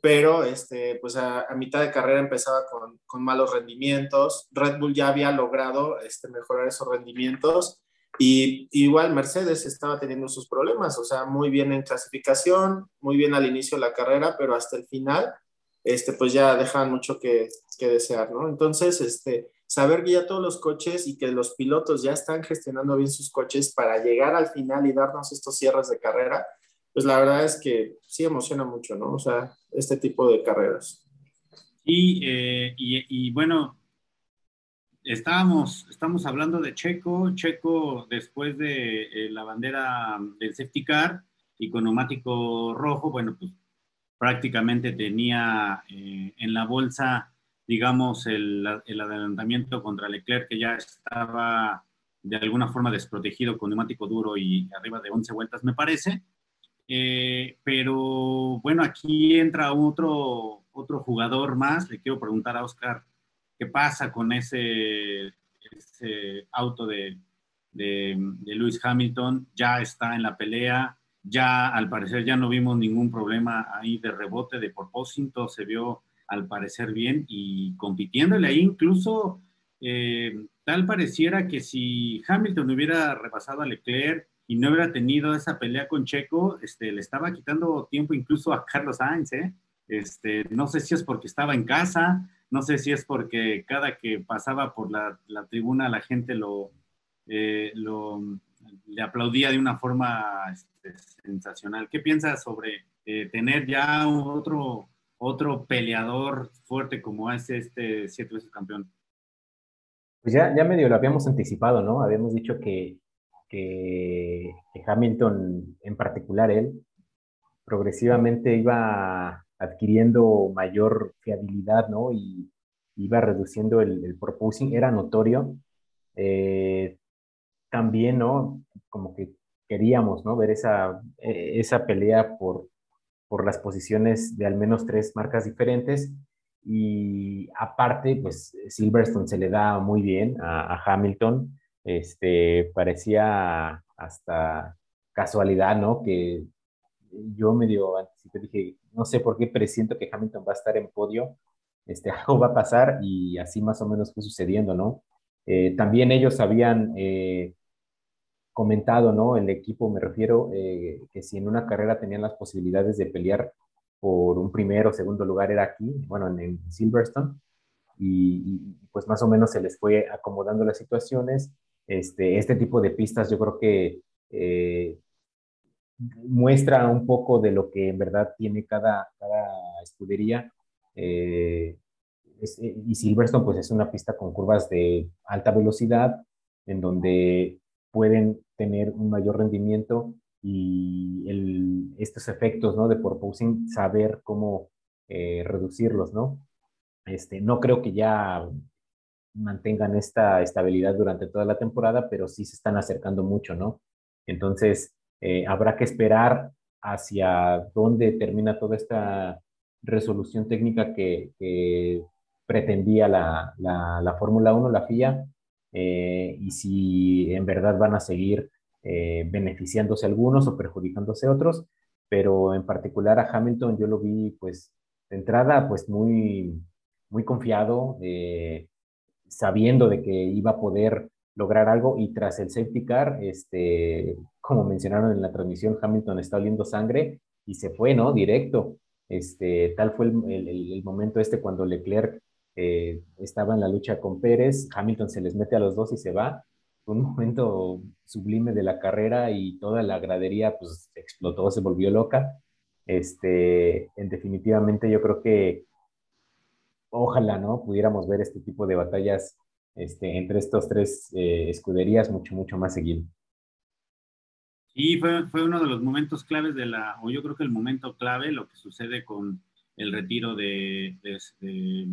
pero este, pues a, mitad de carrera empezaba con, malos rendimientos. Red Bull ya había logrado este, mejorar esos rendimientos y igual Mercedes estaba teniendo sus problemas, o sea, muy bien en clasificación, muy bien al inicio de la carrera, pero hasta el final, este, pues ya dejan mucho que, que desear, ¿no? Entonces, este, saber que ya todos los coches y que los pilotos ya están gestionando bien sus coches para llegar al final y darnos estos cierres de carrera, pues la verdad es que sí emociona mucho, ¿no? O sea, este tipo de carreras. Y, eh, y, bueno, estábamos, estamos hablando de Checo, Checo después de eh, la bandera del safety car y con neumático rojo, bueno, pues prácticamente tenía eh, en la bolsa, digamos, el, el, adelantamiento contra Leclerc, que ya estaba de alguna forma desprotegido con neumático duro y arriba de 11 vueltas, me parece. Eh, pero bueno, aquí entra otro, otro jugador más. Le quiero preguntar a Oscar qué pasa con ese, ese auto de, de, de, Lewis Hamilton, ya está en la pelea, ya al parecer ya no vimos ningún problema ahí de rebote, de propósito, se vio al parecer bien y compitiéndole ahí incluso eh, tal pareciera que si Hamilton hubiera repasado a Leclerc y no hubiera tenido esa pelea con Checo, este, le estaba quitando tiempo incluso a Carlos Sainz, ¿eh? Este, no sé si es porque estaba en casa, no sé si es porque cada que pasaba por la, la tribuna la gente lo, eh, lo, le aplaudía de una forma este, sensacional. ¿Qué piensas sobre tener ya otro, otro peleador fuerte como es este siete veces campeón? Pues ya, ya medio lo habíamos anticipado, ¿no? Habíamos dicho que, que, Hamilton, en particular él, progresivamente iba adquiriendo mayor fiabilidad, ¿no? Y iba reduciendo el, el era notorio. Eh, también, ¿no? Como que queríamos, ¿no? Ver esa, eh, esa pelea por, por las posiciones de al menos tres marcas diferentes. Y aparte, pues Silverstone se le da muy bien a, Hamilton. Este, parecía hasta casualidad, ¿no? Que yo medio anticipé, dije, no sé por qué presiento que Hamilton va a estar en podio, este, [LAUGHS] algo va a pasar y así más o menos fue sucediendo, ¿no? Eh, también ellos habían eh, comentado, ¿no? El equipo, me refiero, eh, que si en una carrera tenían las posibilidades de pelear por un primero o segundo lugar era aquí, bueno, en, Silverstone, y, pues más o menos se les fue acomodando las situaciones. Este, este tipo de pistas yo creo que eh, muestra un poco de lo que en verdad tiene cada, cada escudería. Eh, y Silverstone pues es una pista con curvas de alta velocidad, en donde pueden tener un mayor rendimiento y el, estos efectos ¿no? de porpoising, saber cómo eh, reducirlos, ¿no? Este, no creo que ya mantengan esta estabilidad durante toda la temporada, pero sí se están acercando mucho, ¿no? Entonces, eh, habrá que esperar hacia dónde termina toda esta resolución técnica que, que pretendía la, la, la Fórmula 1, la FIA, eh, y si en verdad van a seguir eh, beneficiándose algunos o perjudicándose otros, pero en particular a Hamilton yo lo vi pues de entrada pues muy, muy confiado, eh, sabiendo de que iba a poder lograr algo y tras el safety car, este, como mencionaron en la transmisión, Hamilton está oliendo sangre y se fue, ¿no? Directo. Este, tal fue el, el, el momento este cuando Leclerc eh, estaba en la lucha con Pérez, Hamilton se les mete a los dos y se va. un [LAUGHS] momento sublime de la carrera y toda la gradería pues explotó, se volvió loca. Este, en definitivamente yo creo que ojalá, ¿no? Pudiéramos ver este tipo de batallas este, entre estos tres eh, escuderías mucho, mucho más seguido. Y fue, fue uno de los momentos claves de la, o yo creo que el momento clave, lo que sucede con el retiro de, de, de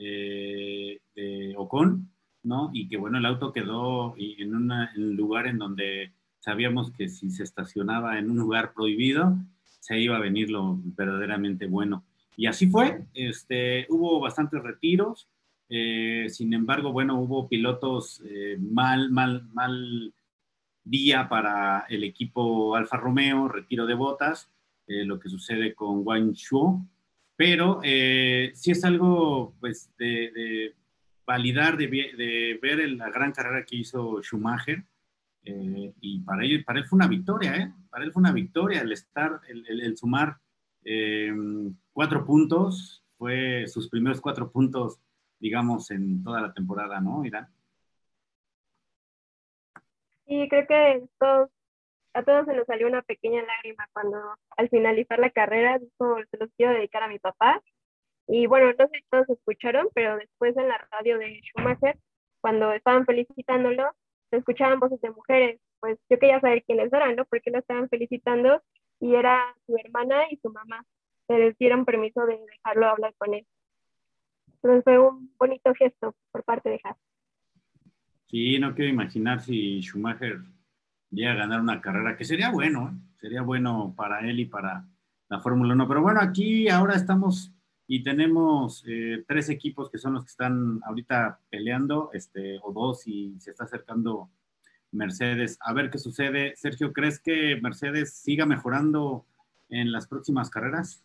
eh, de Ocon, ¿no? Y que bueno, el auto quedó en, un lugar en donde sabíamos que si se estacionaba en un lugar prohibido, se iba a venir lo verdaderamente bueno. Y así fue, este, hubo bastantes retiros, eh, sin embargo, bueno, hubo pilotos eh, mal, mal, mal día para el equipo Alfa Romeo, retiro de botas, lo que sucede con Wang Shuo, pero eh, sí es algo pues, de, validar, de, ver la gran carrera que hizo Schumacher. Eh, y para él, para él fue una victoria, ¿eh? Para él fue una victoria el estar, el, sumar eh, cuatro puntos, fue sus primeros cuatro puntos, digamos, en toda la temporada, ¿no, Irán? Sí, creo que todos a todos se nos salió una pequeña lágrima cuando al finalizar la carrera dijo, se los quiero dedicar a mi papá. Y bueno, no sé si todos escucharon, pero después en la radio de Schumacher, cuando estaban felicitándolo, se escuchaban voces de mujeres. Pues yo quería saber quiénes eran, ¿no? Porque lo estaban felicitando y era su hermana y su mamá. Les dieron permiso de dejarlo hablar con él. Entonces fue un bonito gesto por parte de Haas. Sí, no quiero imaginar si Schumacher llega a ganar una carrera, que sería bueno, ¿eh? sería bueno para él y para la Fórmula 1. Pero bueno, aquí ahora estamos y tenemos eh, tres equipos que son los que están ahorita peleando, este, o dos, y se está acercando Mercedes. A ver qué sucede. Sergio, ¿crees que Mercedes siga mejorando en las próximas carreras?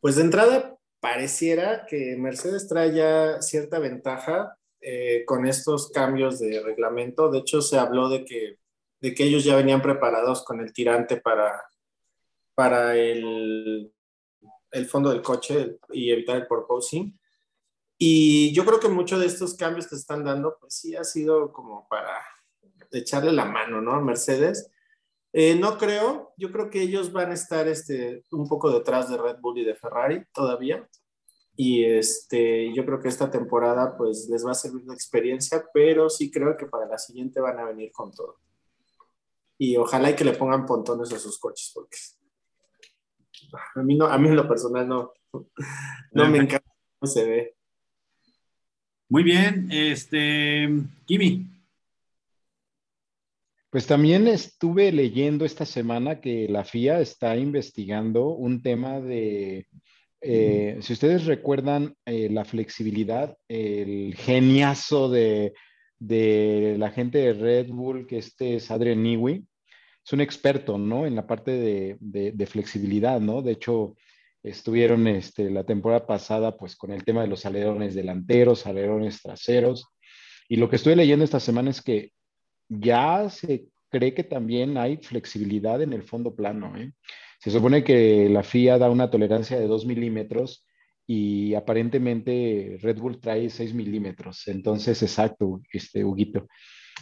Pues de entrada, pareciera que Mercedes trae ya cierta ventaja eh, con estos cambios de reglamento. De hecho, se habló de que de que ellos ya venían preparados con el tirante para, para el, el fondo del coche y evitar el porposing. Y yo creo que muchos de estos cambios que están dando, pues sí ha sido como para echarle la mano, ¿no? Mercedes. Eh, no creo, yo creo que ellos van a estar este, un poco detrás de Red Bull y de Ferrari todavía. Y este, yo creo que esta temporada pues les va a servir de experiencia, pero sí creo que para la siguiente van a venir con todo. Y ojalá y que le pongan pontones a sus coches, porque a mí, no, a mí en lo personal no, no me encanta cómo se ve. Muy bien, este, Kimi. Pues también estuve leyendo esta semana que la FIA está investigando un tema de, eh, si ustedes recuerdan eh, la flexibilidad, el geniazo de, la gente de Red Bull, que este es Adrian Newey, es un experto, ¿no? En la parte de, de flexibilidad, ¿no? De hecho, Estuvieron este, la temporada pasada pues con el tema de los alerones delanteros, alerones traseros. Y lo que estoy leyendo esta semana es que ya se cree que también hay flexibilidad en el fondo plano. ¿eh? Se supone que la FIA da una tolerancia de 2 milímetros y aparentemente Red Bull trae 6 milímetros. Entonces, exacto, este Huguito.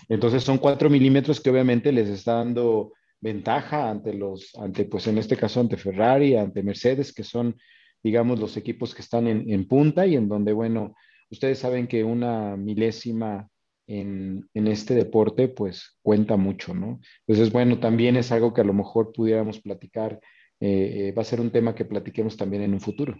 Entonces son 4 milímetros que obviamente les está dando ventaja ante los, ante, pues en este caso ante Ferrari, ante Mercedes, que son, digamos, los equipos que están en, punta y en donde, bueno, ustedes saben que una milésima en, este deporte, pues cuenta mucho, ¿no? Entonces, bueno, también es algo que a lo mejor pudiéramos platicar, eh, eh, va a ser un tema que platiquemos también en un futuro.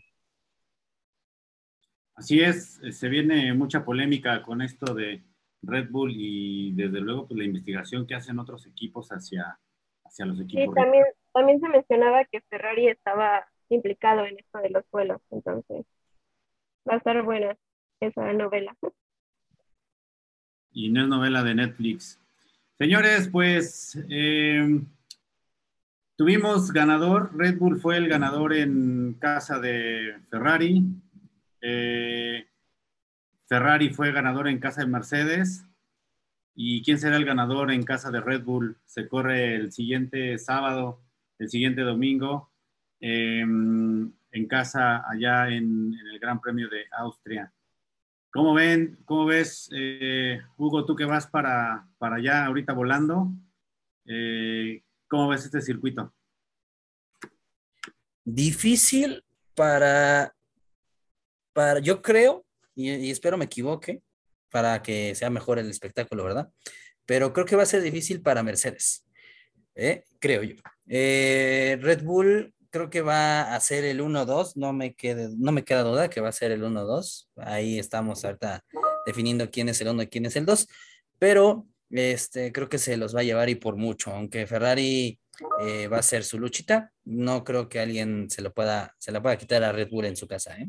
Así es, se viene mucha polémica con esto de Red Bull y desde luego pues la investigación que hacen otros equipos hacia los equipos. Sí, también, también se mencionaba que Ferrari estaba implicado en esto de los vuelos, entonces va a estar buena esa novela. Y no es novela de Netflix. Señores, pues eh, tuvimos ganador, Red Bull fue el ganador en casa de Ferrari, eh, Ferrari fue ganador en casa de Mercedes, ¿Y quién será el ganador en casa de Red Bull? Se corre el siguiente sábado, el siguiente domingo, em, en casa allá en, el Gran Premio de Austria. ¿Cómo ven? ¿Cómo ves, eh, Hugo, tú que vas para, para allá ahorita volando? Eh, ¿Cómo ves este circuito? Difícil para, yo creo, y espero me equivoque, para que sea mejor el espectáculo, ¿verdad? Pero creo que va a ser difícil para Mercedes, ¿eh? creo yo. Eh, Red Bull creo que va a ser el 1-2, no, me no me queda duda que va a ser el 1-2. Ahí estamos ahorita definiendo quién es el 1 y quién es el 2, pero este, creo que se los va a llevar y por mucho, aunque Ferrari eh, va a ser su luchita, no creo que alguien se lo pueda, se la pueda quitar a Red Bull en su casa, ¿eh?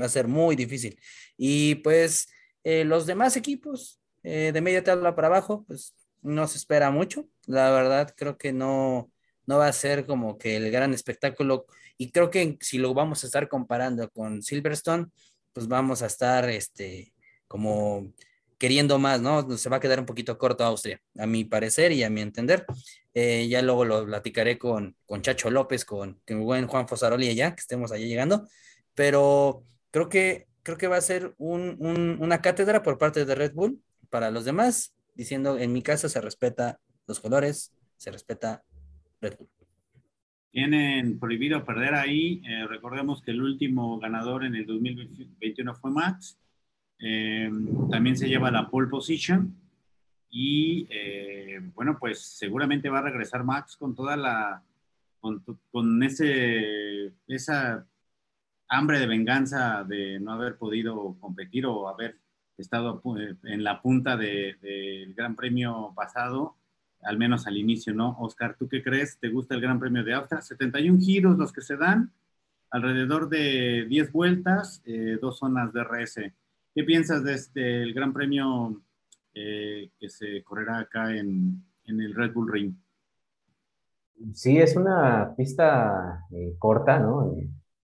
Va a ser muy difícil. Y pues eh, los demás equipos eh, de media tabla para abajo, pues no se espera mucho. La verdad, creo que no, no va a ser como que el gran espectáculo. Y creo que si lo vamos a estar comparando con Silverstone, pues vamos a estar este, como queriendo más, ¿no? Se va a quedar un poquito corto Austria, a mi parecer y a mi entender. Eh, ya luego lo platicaré con, con Chacho López, con, con Juan Fosaroli allá, que estemos allá llegando. Pero creo que creo que va a ser una cátedra por parte de Red Bull para los demás, diciendo, en mi caso se respeta los colores, se respeta Red Bull. Tienen prohibido perder ahí. Eh, recordemos que el último ganador en el 2021 fue Max. Eh, también se lleva la pole position. Y eh, bueno, pues seguramente va a regresar Max con toda la, con, con ese, esa hambre de venganza de no haber podido competir o haber estado eh, en la punta del Gran Premio pasado, al menos al inicio, ¿no? Oscar, ¿tú qué crees? ¿Te gusta el Gran Premio de Austria? 71 giros los que se dan, alrededor de 10 vueltas, eh, dos zonas de RS. ¿Qué piensas de este, el Gran Premio eh, que se correrá acá en, en, el Red Bull Ring? Sí, es una pista corta, ¿no?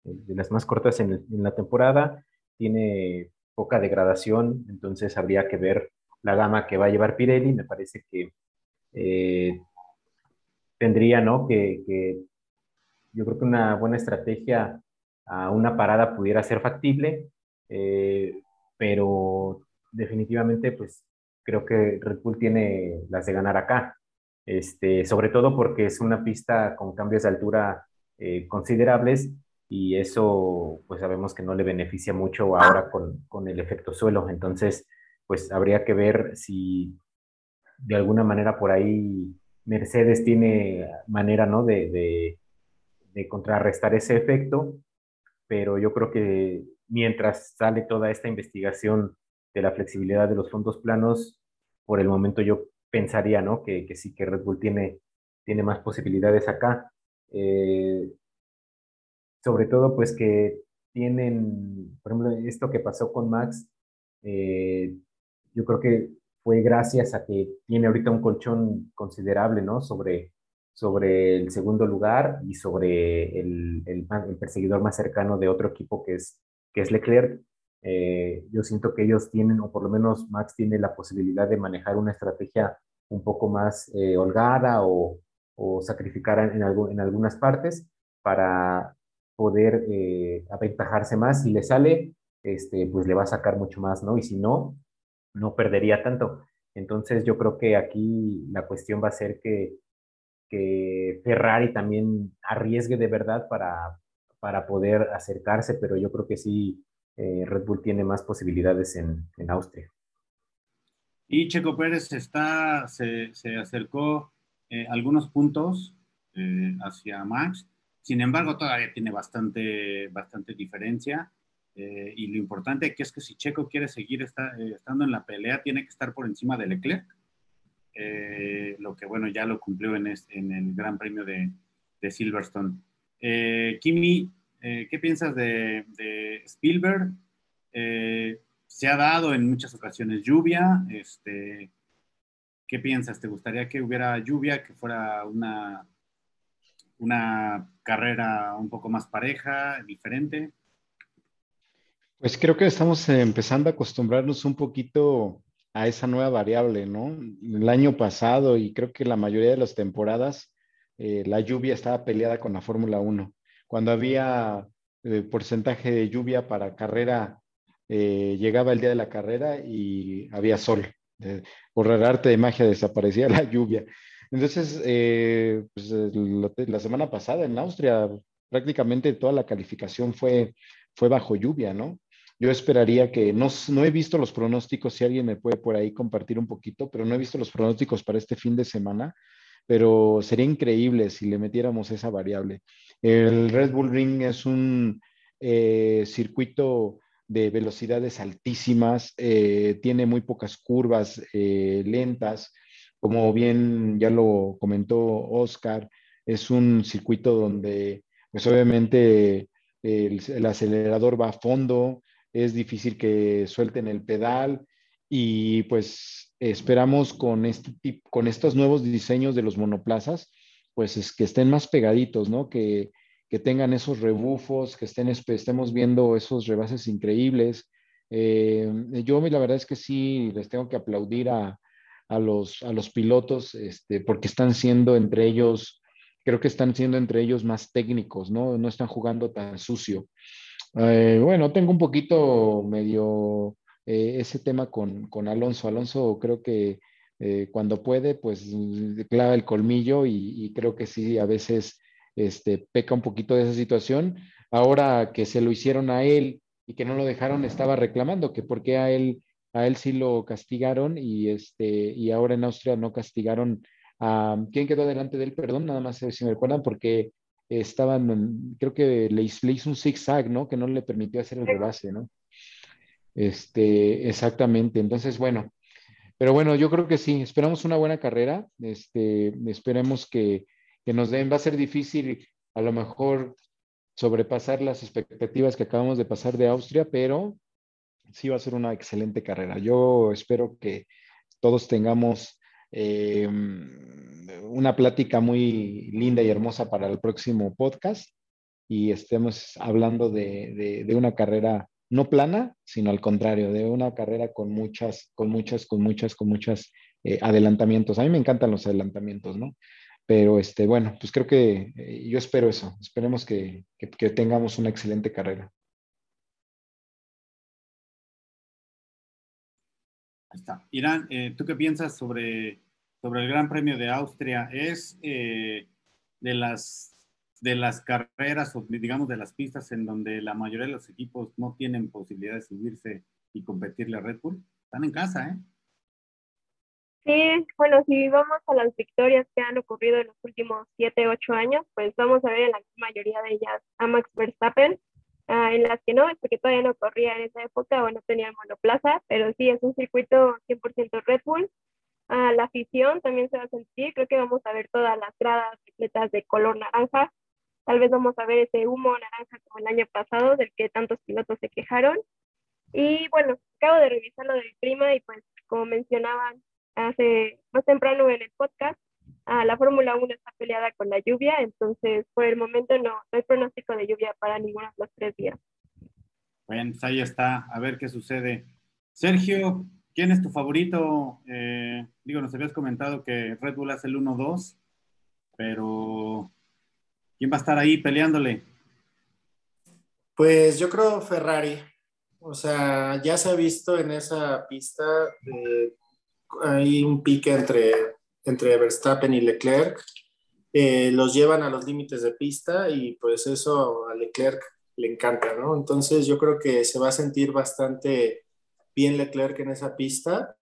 De las más cortas en, la temporada, tiene poca degradación, entonces habría que ver la gama que va a llevar Pirelli, me parece que eh, tendría, ¿no? Que, yo creo que una buena estrategia a una parada pudiera ser factible, eh, pero definitivamente pues creo que Red Bull tiene las de ganar acá. este, sobre todo porque es una pista con cambios de altura eh, considerables y eso pues sabemos que no le beneficia mucho ahora con, con, el efecto suelo. Entonces, pues habría que ver si de alguna manera por ahí Mercedes tiene manera ¿no? de, de, de contrarrestar ese efecto, pero yo creo que mientras sale toda esta investigación de la flexibilidad de los fondos planos, por el momento yo pensaría, ¿no? Que, que sí que Red Bull tiene, tiene más posibilidades acá. Eh, sobre todo, pues que tienen, por ejemplo, esto que pasó con Max, eh, yo creo que fue gracias a que tiene ahorita un colchón considerable, ¿no? Sobre, sobre el segundo lugar y sobre el, el, perseguidor más cercano de otro equipo que es, que es Leclerc. Eh, yo siento que ellos tienen, o por lo menos Max tiene la posibilidad de manejar una estrategia un poco más eh, holgada o, o sacrificar en, algo, en algunas partes para poder eh, aventajarse más. Si le sale, este, pues le va a sacar mucho más, ¿no? Y si no, no perdería tanto. Entonces yo creo que aquí la cuestión va a ser que, que Ferrari también arriesgue de verdad para, para poder acercarse, pero yo creo que sí eh, Red Bull tiene más posibilidades en, en Austria. Y Checo Pérez está, se, se acercó eh, algunos puntos eh, hacia Max, sin embargo todavía tiene bastante, bastante diferencia. Eh, y lo importante que es que si Checo quiere seguir eh, estando en la pelea, tiene que estar por encima de Leclerc. lo que bueno, ya lo cumplió en, el Gran Premio de, Silverstone. Kimi, eh, ¿Qué piensas de, Spielberg? Eh, se ha dado en muchas ocasiones lluvia. Este, ¿Qué piensas? ¿Te gustaría que hubiera lluvia, que fuera una, una carrera un poco más pareja, diferente? Pues creo que estamos empezando a acostumbrarnos un poquito a esa nueva variable, ¿no? El año pasado y creo que la mayoría de las temporadas, eh, la lluvia estaba peleada con la Fórmula 1 cuando había eh, porcentaje de lluvia para carrera, eh, llegaba el día de la carrera y había sol. por arte de magia desaparecía [LAUGHS] la lluvia. Entonces, eh, pues, la semana pasada en Austria prácticamente toda la calificación fue, fue bajo lluvia, ¿no? Yo esperaría que, no, no he visto los pronósticos, si alguien me puede por ahí compartir un poquito, pero no he visto los pronósticos para este fin de semana, pero sería increíble si le metiéramos esa variable. El Red Bull Ring es un eh, circuito de velocidades altísimas, eh, tiene muy pocas curvas eh, lentas, como bien ya lo comentó Oscar, es un circuito donde pues obviamente el, el acelerador va a fondo, es difícil que suelten el pedal y pues esperamos con, este con estos nuevos diseños de los monoplazas, pues es que estén más pegaditos, ¿no? Que, que tengan esos rebufos, que estén, estemos viendo esos rebases increíbles. Eh, yo la verdad es que sí les tengo que aplaudir a, a, los, a los pilotos, este, porque están siendo entre ellos, creo que están siendo entre ellos más técnicos, ¿no? No están jugando tan sucio. Eh, bueno, tengo un poquito medio eh, ese tema con, con, Alonso. Alonso creo que eh, cuando puede, pues clava el colmillo y, creo que sí, a veces este, peca un poquito de esa situación. Ahora que se lo hicieron a él y que no lo dejaron, estaba reclamando que por qué a él, a él sí lo castigaron y, este, y ahora en Austria no castigaron a... ¿Quién quedó delante de él? Perdón, nada más si me recuerdan, porque estaban, creo que le, le hizo un zigzag, ¿no? Que no le permitió hacer el rebase, ¿no? Este, exactamente. Entonces, bueno, pero bueno, yo creo que sí, esperamos una buena carrera, este, esperemos que, que nos den, va a ser difícil a lo mejor sobrepasar las expectativas que acabamos de pasar de Austria, pero sí va a ser una excelente carrera. Yo espero que todos tengamos eh, una plática muy linda y hermosa para el próximo podcast y estemos hablando de, de, de una carrera no plana, sino al contrario, de una carrera con muchas, con muchas, con muchas, con muchas eh, adelantamientos. A mí me encantan los adelantamientos, ¿no? Pero este, bueno, pues creo que eh, yo espero eso. Esperemos que, que, que, tengamos una excelente carrera. Está. Irán, eh, ¿tú qué piensas sobre, sobre el Gran Premio de Austria es eh, de las de las carreras o digamos de las pistas en donde la mayoría de los equipos no tienen posibilidad de subirse y competirle a Red Bull. Están en casa, ¿eh? Sí, bueno, si vamos a las victorias que han ocurrido en los últimos 7, 8 años, pues vamos a ver en la mayoría de ellas a Max Verstappen, ah, en las que no, es porque todavía no corría en esa época o no tenía monoplaza, pero sí es un circuito 100% Red Bull. Ah, la afición también se va a sentir, creo que vamos a ver todas las gradas completas de color naranja, tal vez vamos a ver ese humo naranja como el año pasado, del que tantos pilotos se quejaron. Y bueno, acabo de revisar lo del clima y pues como mencionaban hace más temprano en el podcast, ah, la Fórmula 1 está peleada con la lluvia, entonces por el momento no, hay pronóstico de lluvia para ninguno de los tres días. Bueno, pues ahí está, a ver qué sucede. Sergio, ¿quién es tu favorito? Eh, digo, nos habías comentado que Red Bull hace el 1-2, pero ¿quién va a estar ahí peleándole? Pues yo creo Ferrari. O sea, ya se ha visto en esa pista hay un pique entre, entre Verstappen y Leclerc. Eh, los llevan a los límites de pista y pues eso a Leclerc le encanta, ¿no? Entonces yo creo que se va a sentir bastante bien Leclerc en esa pista.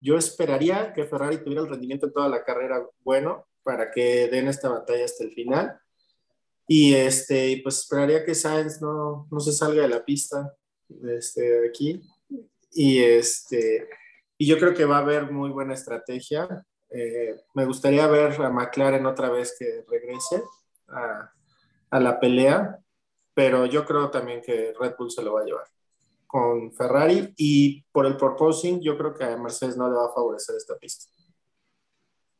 Yo esperaría que Ferrari tuviera el rendimiento en toda la carrera bueno para que den esta batalla hasta el final. Y este, pues esperaría que Sainz no, no se salga de la pista este, de aquí. Y este, y yo creo que va a haber muy buena estrategia. Eh, me gustaría ver a McLaren otra vez que regrese a, a, la pelea, pero yo creo también que Red Bull se lo va a llevar con Ferrari y por el proposing yo creo que a Mercedes no le va a favorecer esta pista.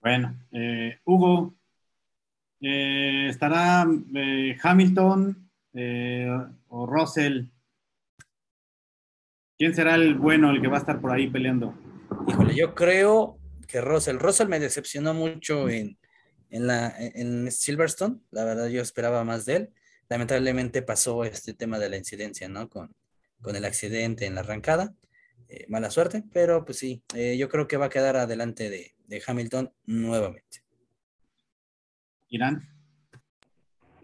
Bueno, eh, Hugo, eh, ¿estará Hamilton o Russell? ¿Quién será el bueno, el que va a estar por ahí peleando? Híjole, yo creo que Russell, Russell me decepcionó mucho en, en, la, en Silverstone, la verdad yo esperaba más de él. Lamentablemente pasó este tema de la incidencia, ¿no? Con, con el accidente en la arrancada. Eh, mala suerte, pero pues sí, eh, yo creo que va a quedar adelante de, de Hamilton nuevamente. Irán.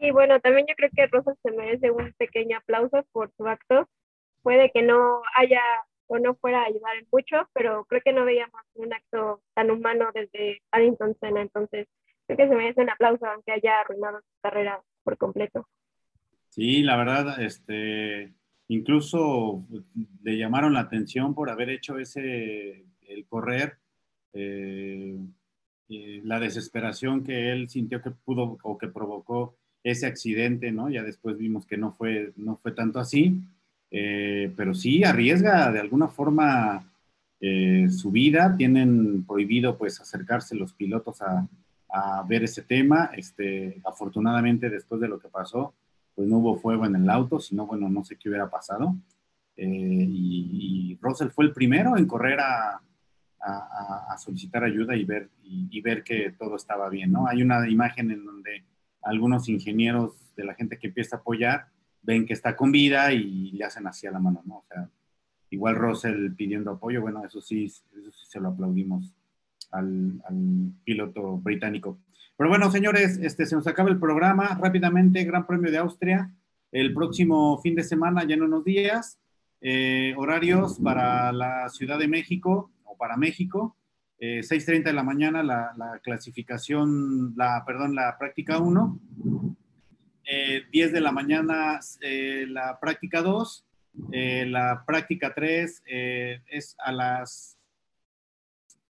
Sí, bueno, también yo creo que Russell se merece un pequeño aplauso por su acto. Puede que no haya o no fuera a ayudar en mucho, pero creo que no veíamos un acto tan humano desde Addington Senna, entonces creo que se merece un aplauso aunque haya arruinado su carrera por completo. Sí, la verdad, este, incluso le llamaron la atención por haber hecho ese, el correr, eh, eh, la desesperación que él sintió que pudo o que provocó ese accidente, ¿no? Ya después vimos que no fue, no fue tanto así. Eh, pero sí arriesga de alguna forma eh, su vida. Tienen prohibido pues acercarse los pilotos a, a, ver ese tema. Este, afortunadamente después de lo que pasó, pues no hubo fuego en el auto, sino bueno, no sé qué hubiera pasado. Eh, y, y, Russell fue el primero en correr a, a, a solicitar ayuda y ver, y, y, ver que todo estaba bien, ¿no? Hay una imagen en donde algunos ingenieros de la gente que empieza a apoyar ven que está con vida y le hacen así a la mano, ¿no? O sea, igual Russell pidiendo apoyo, bueno, eso sí, eso sí se lo aplaudimos al, al, piloto británico. Pero bueno, señores, este, se nos acaba el programa. Rápidamente, Gran Premio de Austria, el próximo fin de semana, ya en unos días. Eh, horarios para la Ciudad de México o para México. Eh, 6.30 de la mañana la, la, clasificación, la, perdón, la práctica 1 eh, 10 de la mañana eh, la práctica 2, eh, la práctica 3 eh, es a las...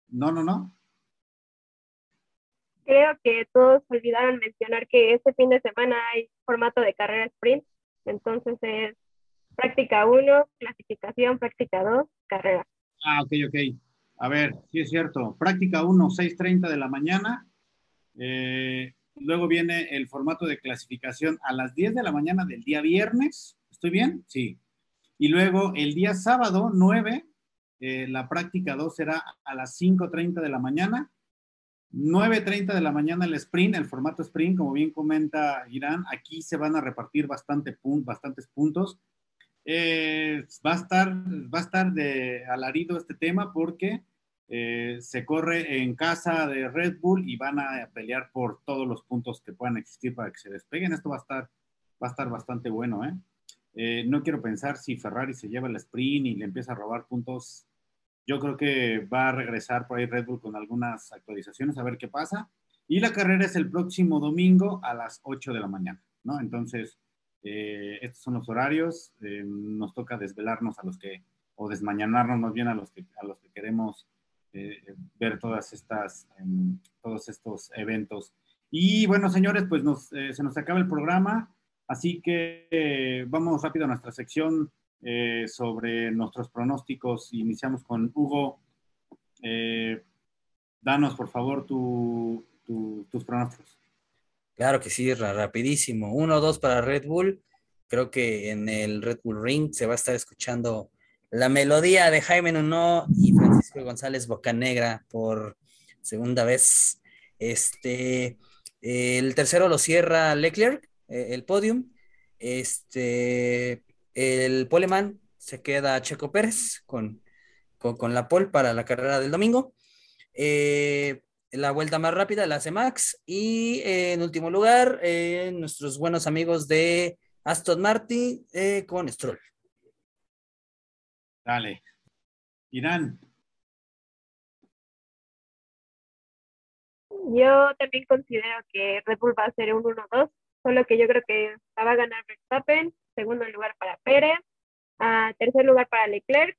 No, no, no. Creo que todos olvidaron mencionar que este fin de semana hay formato de carrera sprint, entonces es práctica 1, clasificación, práctica 2, carrera. Ah, ok, ok. A ver, sí es cierto. Práctica 1, 6.30 de la mañana. Eh, Luego viene el formato de clasificación a las 10 de la mañana del día viernes. ¿Estoy bien? Sí. Y luego el día sábado 9, eh, la práctica 2 será a las 5.30 de la mañana. 9.30 de la mañana el sprint, el formato sprint, como bien comenta Irán, aquí se van a repartir bastante pun bastantes puntos. Eh, va, a estar, va a estar de alarido este tema porque eh, se corre en casa de Red Bull y van a pelear por todos los puntos que puedan existir para que se despeguen. Esto va a estar, va a estar bastante bueno, ¿eh? ¿eh? no quiero pensar si Ferrari se lleva el sprint y le empieza a robar puntos. Yo creo que va a regresar por ahí Red Bull con algunas actualizaciones a ver qué pasa. Y la carrera es el próximo domingo a las 8 de la mañana, ¿no? Entonces, eh, estos son los horarios. nos toca desvelarnos a los que, o desmañanarnos más bien a los que, a los que queremos ver todas estas, em, todos estos eventos. Y bueno, señores, pues eh, se nos acaba el programa, así que eh, vamos rápido a nuestra sección sobre nuestros pronósticos. Iniciamos con Hugo. danos, por favor, tus pronósticos. Claro que sí, rapidísimo. Uno, dos para Red Bull. Creo que en el Red Bull Ring se va a estar escuchando la melodía de Jaime Nuno y Francisco González Bocanegra por segunda vez. Este, el tercero lo cierra Leclerc, eh, el podium. Este, el poleman se queda Checo Pérez con, con, la pole para la carrera del domingo. Eh, la vuelta más rápida la hace Max. Y en último lugar, eh, nuestros buenos amigos de Aston Martin con Stroll. Dale. Irán. Yo también considero que Red Bull va a ser un 1-2, solo que yo creo que va a ganar Verstappen, segundo lugar para Pérez, tercer lugar para Leclerc,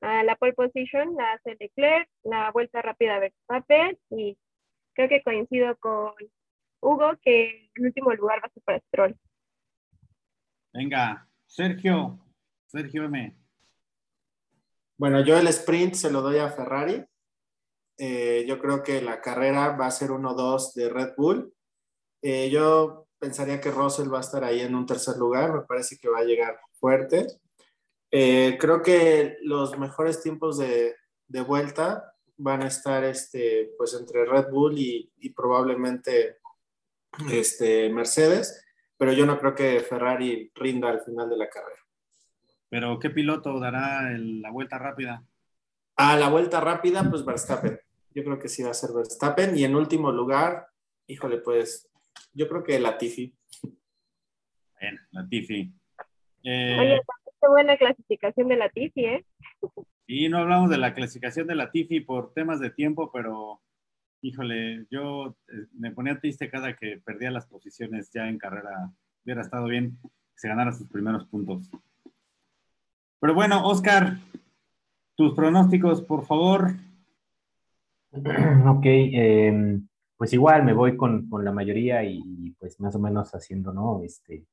la pole position la hace Leclerc, la vuelta rápida Verstappen y creo que coincido con Hugo que el último lugar va a ser para Stroll. Venga, Sergio, Sergio M. Bueno, yo el sprint se lo doy a Ferrari. Eh, yo creo que la carrera va a ser 1-2 de Red Bull. Eh, yo pensaría que Russell va a estar ahí en un tercer lugar. Me parece que va a llegar fuerte. Eh, creo que los mejores tiempos de, de, vuelta van a estar este, pues entre Red Bull y, y probablemente este, Mercedes, pero yo no creo que Ferrari rinda al final de la carrera. Pero ¿qué piloto dará la vuelta rápida? A la vuelta rápida, pues Verstappen. Yo creo que sí va a ser Verstappen. Y en último lugar, híjole, pues yo creo que Latifi. Bien, Latifi. Eh, Oye, qué buena clasificación de Latifi, ¿eh? Y no hablamos de la clasificación de Latifi por temas de tiempo, pero híjole, yo eh, me ponía triste cada que perdía las posiciones ya en carrera. Hubiera estado bien que se ganara sus primeros puntos. Pero bueno, Oscar, tus pronósticos, por favor. Ok, em, pues igual me voy con, la mayoría y, pues más o menos haciendo, ¿no? Este,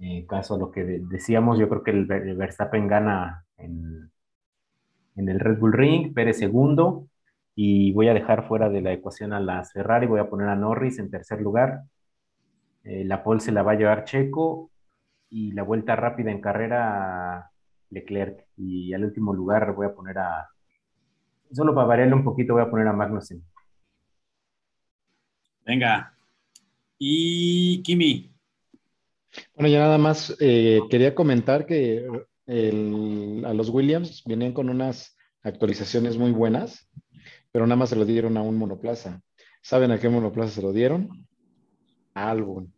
eh, caso a lo que decíamos, yo creo que el, Verstappen gana en, el Red Bull Ring, Pérez segundo, y voy a dejar fuera de la ecuación a las Ferrari, voy a poner a Norris en tercer lugar, eh, la pole se la va a llevar Checo, y la vuelta rápida en carrera Leclerc. Y al último lugar voy a poner a, solo para variarle un poquito, voy a poner a Magnussen. Venga. Y Kimi. Bueno, ya nada más eh, quería comentar que a los Williams venían con unas actualizaciones muy buenas, pero nada más se lo dieron a un monoplaza. ¿Saben a qué monoplaza se lo dieron? A Albon.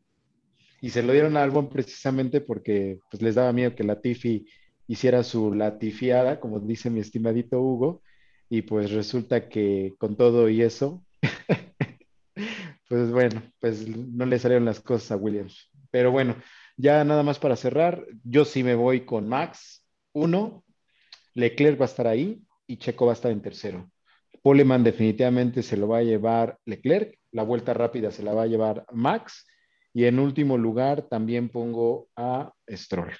Y se lo dieron a Albon precisamente porque pues, les daba miedo que la Tiffy hiciera su latifiada, como dice mi estimadito Hugo, y pues resulta que con todo y eso, [LAUGHS] pues bueno, pues no le salieron las cosas a Williams. Pero bueno, ya nada más para cerrar, yo sí me voy con Max, uno, Leclerc va a estar ahí y Checo va a estar en tercero. Poleman definitivamente se lo va a llevar Leclerc, la vuelta rápida se la va a llevar Max y en último lugar también pongo a Stroll.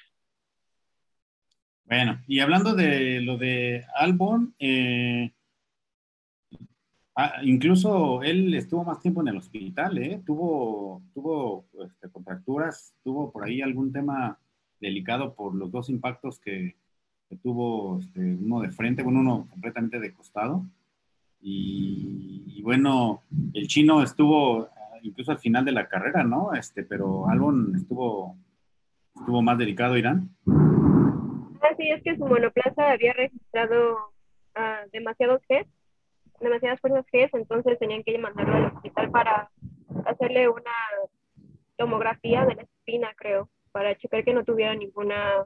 Bueno, y hablando de lo de Albon, eh, ah, incluso él estuvo más tiempo en el hospital, ¿eh? Tuvo, tuvo este, contracturas, tuvo por ahí algún tema delicado por los dos impactos que, tuvo este, uno de frente, bueno, uno completamente de costado. Y, bueno, el chino estuvo ah, incluso al final de la carrera, ¿no? Este, pero Albon estuvo, estuvo más delicado, Irán sí, es que su monoplaza había registrado uh, demasiados jets demasiadas fuerzas G, entonces tenían que mandarlo al hospital para hacerle una tomografía de la espina, creo, para checar que no tuviera ninguna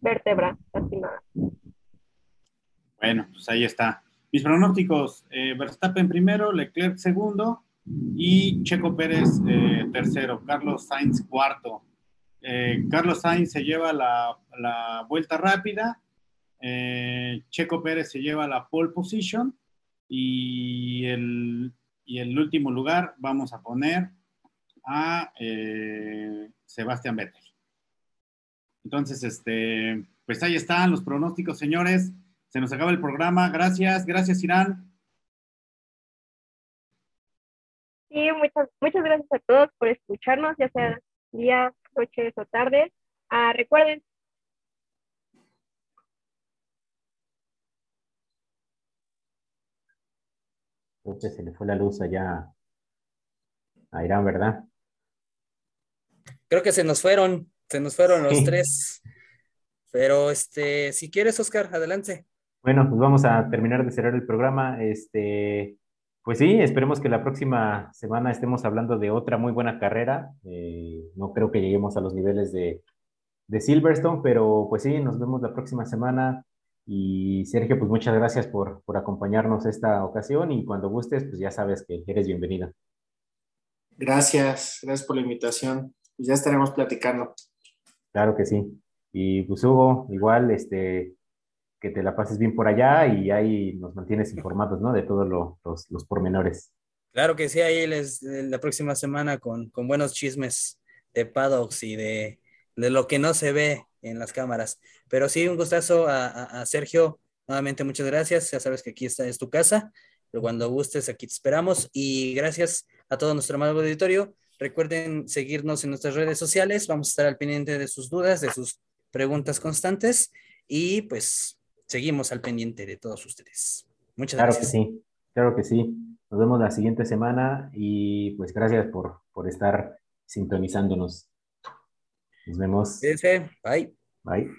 vértebra lastimada. Bueno, pues ahí está. Mis pronósticos, eh, Verstappen primero, Leclerc segundo y Checo Pérez eh, tercero, Carlos Sainz cuarto. Eh, Carlos Sainz se lleva la, vuelta rápida, Checo Pérez se lleva la pole position y el, y el último lugar vamos a poner a Sebastián Vettel. Entonces, este, pues ahí están los pronósticos, señores. Se nos acaba el programa. Gracias, gracias, Irán. Sí, muchas, muchas gracias a todos por escucharnos, ya sea día, noches o tardes. Ah, recuerden. Creo que se le fue la luz allá a Irán, ¿verdad? Creo que se nos fueron, se nos fueron los [LAUGHS] tres. Pero este, si quieres, Oscar, adelante. Bueno, pues vamos a terminar de cerrar el programa. Este, pues sí, esperemos que la próxima semana estemos hablando de otra muy buena carrera. Eh, no creo que lleguemos a los niveles de, de, Silverstone, pero pues sí, nos vemos la próxima semana. Y Sergio, pues muchas gracias por, por acompañarnos esta ocasión y cuando gustes, pues ya sabes que eres bienvenida. Gracias, gracias por la invitación. Pues ya estaremos platicando. Claro que sí. Y pues Hugo, igual, este, que te la pases bien por allá y ahí nos mantienes informados, ¿no? De todos los, los, pormenores. Claro que sí, ahí les, la próxima semana con, con buenos chismes de paddocks y de, de, lo que no se ve en las cámaras. Pero sí, un gustazo a, a, Sergio. Nuevamente, muchas gracias. Ya sabes que aquí está, es tu casa. Pero cuando gustes, aquí te esperamos. Y gracias a todo nuestro amado auditorio. Recuerden seguirnos en nuestras redes sociales. Vamos a estar al pendiente de sus dudas, de sus preguntas constantes. Y pues seguimos al pendiente de todos ustedes. Muchas gracias. Claro que sí, claro que sí. Nos vemos la siguiente semana y pues gracias por, por estar sintonizándonos. Nos vemos. Bye. Bye.